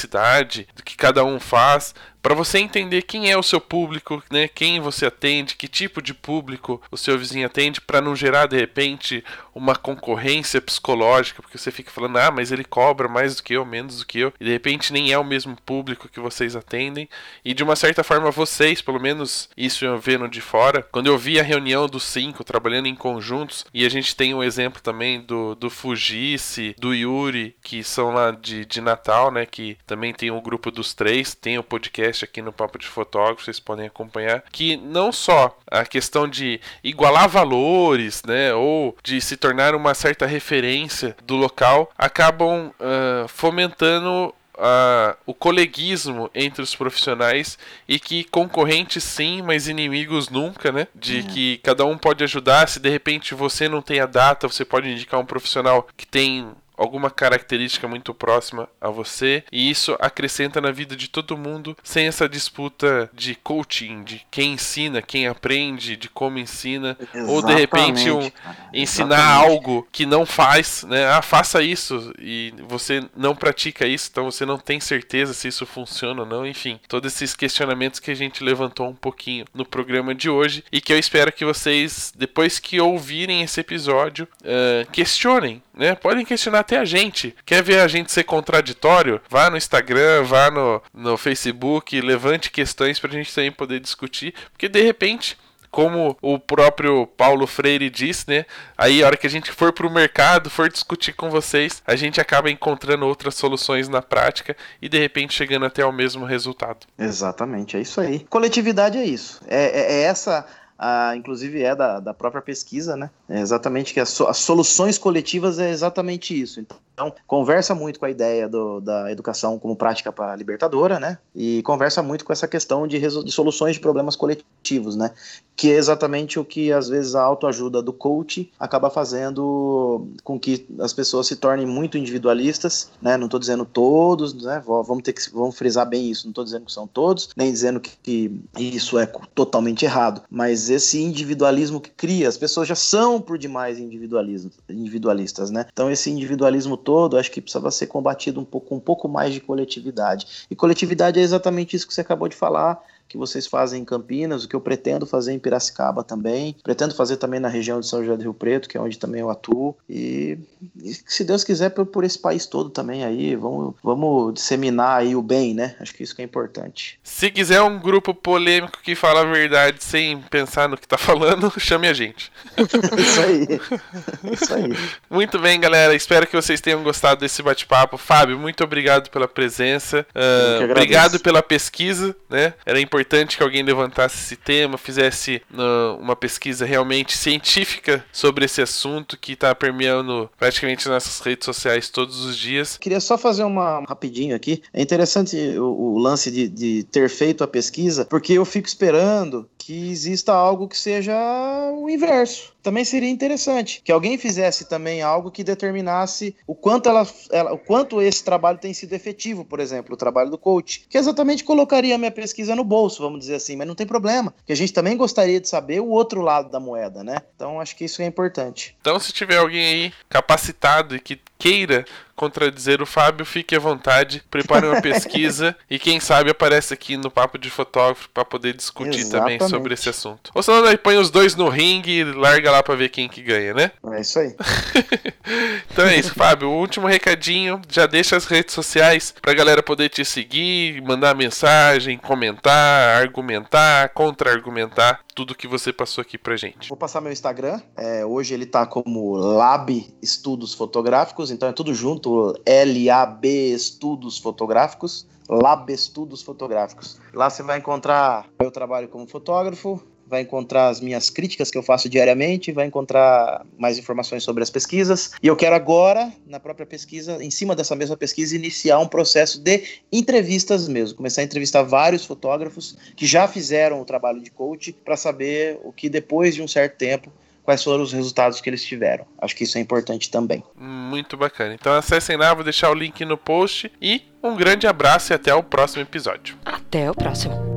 do que cada um faz, para você entender quem é o seu público, né? Quem você atende, que tipo de público o seu vizinho atende, para não gerar de repente uma concorrência psicológica, porque você fica falando, ah, mas ele cobra mais do que eu, menos do que eu, e de repente nem é o mesmo público que vocês atendem. E de uma certa forma vocês, pelo menos isso eu vendo de fora, quando eu vi a reunião dos cinco trabalhando em conjuntos, e a gente tem um exemplo também do, do Fujice, do Yuri, que são lá de, de Natal, né? Que também tem o um grupo dos três, tem o podcast podcast aqui no Papo de Fotógrafo, vocês podem acompanhar, que não só a questão de igualar valores, né, ou de se tornar uma certa referência do local, acabam uh, fomentando Uh, o coleguismo entre os profissionais e que concorrentes sim, mas inimigos nunca, né? De é. que cada um pode ajudar. Se de repente você não tem a data, você pode indicar um profissional que tem alguma característica muito próxima a você e isso acrescenta na vida de todo mundo sem essa disputa de coaching, de quem ensina, quem aprende, de como ensina, Exatamente, ou de repente um, ensinar algo que não faz, né? Ah, faça isso e você não pratica isso, então você não tem certeza se isso funciona ou não, enfim, todos esses questionamentos que a gente levantou um pouquinho no programa de hoje e que eu espero que vocês, depois que ouvirem esse episódio, uh, questionem, né? Podem questionar até a gente. Quer ver a gente ser contraditório? Vá no Instagram, vá no, no Facebook, levante questões pra gente também poder discutir, porque de repente como o próprio Paulo Freire disse, né? Aí a hora que a gente for pro mercado, for discutir com vocês, a gente acaba encontrando outras soluções na prática e de repente chegando até ao mesmo resultado. Exatamente, é isso aí. Coletividade é isso. É, é, é essa ah, inclusive é da, da própria pesquisa, né? É exatamente que as, as, soluções coletivas é exatamente isso. Então, conversa muito com a ideia do, da educação como prática para libertadora, né? E conversa muito com essa questão de, de, soluções de problemas coletivos, né? Que é exatamente o que às vezes a autoajuda do coach acaba fazendo com que as pessoas se tornem muito individualistas, né? Não estou dizendo todos, né? Vamos ter que vamos frisar bem isso. Não estou dizendo que são todos, nem dizendo que, que isso é totalmente errado, mas esse individualismo que cria, as pessoas já são por demais individualistas, né? Então esse individualismo todo, acho que precisava ser combatido um pouco, um pouco mais de coletividade. E coletividade é exatamente isso que você acabou de falar, que vocês fazem em Campinas, o que eu pretendo fazer em Piracicaba também. Pretendo fazer também na região de São José do Rio Preto, que é onde também eu atuo. E, e se Deus quiser, por, por, esse país todo também aí, vamos, vamos disseminar aí o bem, né? Acho que isso que é importante. Se quiser um grupo polêmico que fala a verdade sem pensar no que tá falando, chame a gente. isso aí. Isso aí. Muito bem, galera. Espero que vocês tenham gostado desse bate-papo. Fábio, muito obrigado pela presença. Uh, obrigado pela pesquisa, né? Era importante importante que alguém levantasse esse tema, fizesse uh, uma pesquisa realmente científica sobre esse assunto que está permeando praticamente nossas redes sociais todos os dias. Queria só fazer uma rapidinho aqui. É interessante o, o lance de, de ter feito a pesquisa, porque eu fico esperando que exista algo que seja o inverso também seria interessante que alguém fizesse também algo que determinasse o quanto ela, ela, o quanto esse trabalho tem sido efetivo, por exemplo, o trabalho do coach, que exatamente colocaria a minha pesquisa no bolso, vamos dizer assim, mas não tem problema, que a gente também gostaria de saber o outro lado da moeda, né? Então acho que isso é importante. Então se tiver alguém aí capacitado e que queira contradizer o Fábio, fique à vontade, prepare uma pesquisa e quem sabe aparece aqui no Papo de Fotógrafo para poder discutir Exatamente. também sobre esse assunto. Ou senão aí põe os dois no ringue e larga lá para ver quem que ganha, né? É isso aí. então é isso, Fábio. O último recadinho, já deixa as redes sociais pra galera poder te seguir, mandar mensagem, comentar, argumentar, contra-argumentar tudo que você passou aqui pra gente. Vou passar meu Instagram. É, hoje ele tá como Lab Estudos Fotográficos, então é tudo junto, L-A-B Estudos Fotográficos. Lab Estudos Fotográficos. Lá você vai encontrar meu trabalho como fotógrafo, vai encontrar as minhas críticas que eu faço diariamente, vai encontrar mais informações sobre as pesquisas. E eu quero agora, na própria pesquisa, em cima dessa mesma pesquisa, iniciar um processo de entrevistas mesmo. Começar a entrevistar vários fotógrafos que já fizeram o trabalho de coach para saber o que depois de um certo tempo quais foram os resultados que eles tiveram. Acho que isso é importante também. Muito bacana. Então acessem lá, vou deixar o link no post e um grande abraço e até o próximo episódio. Até o próximo.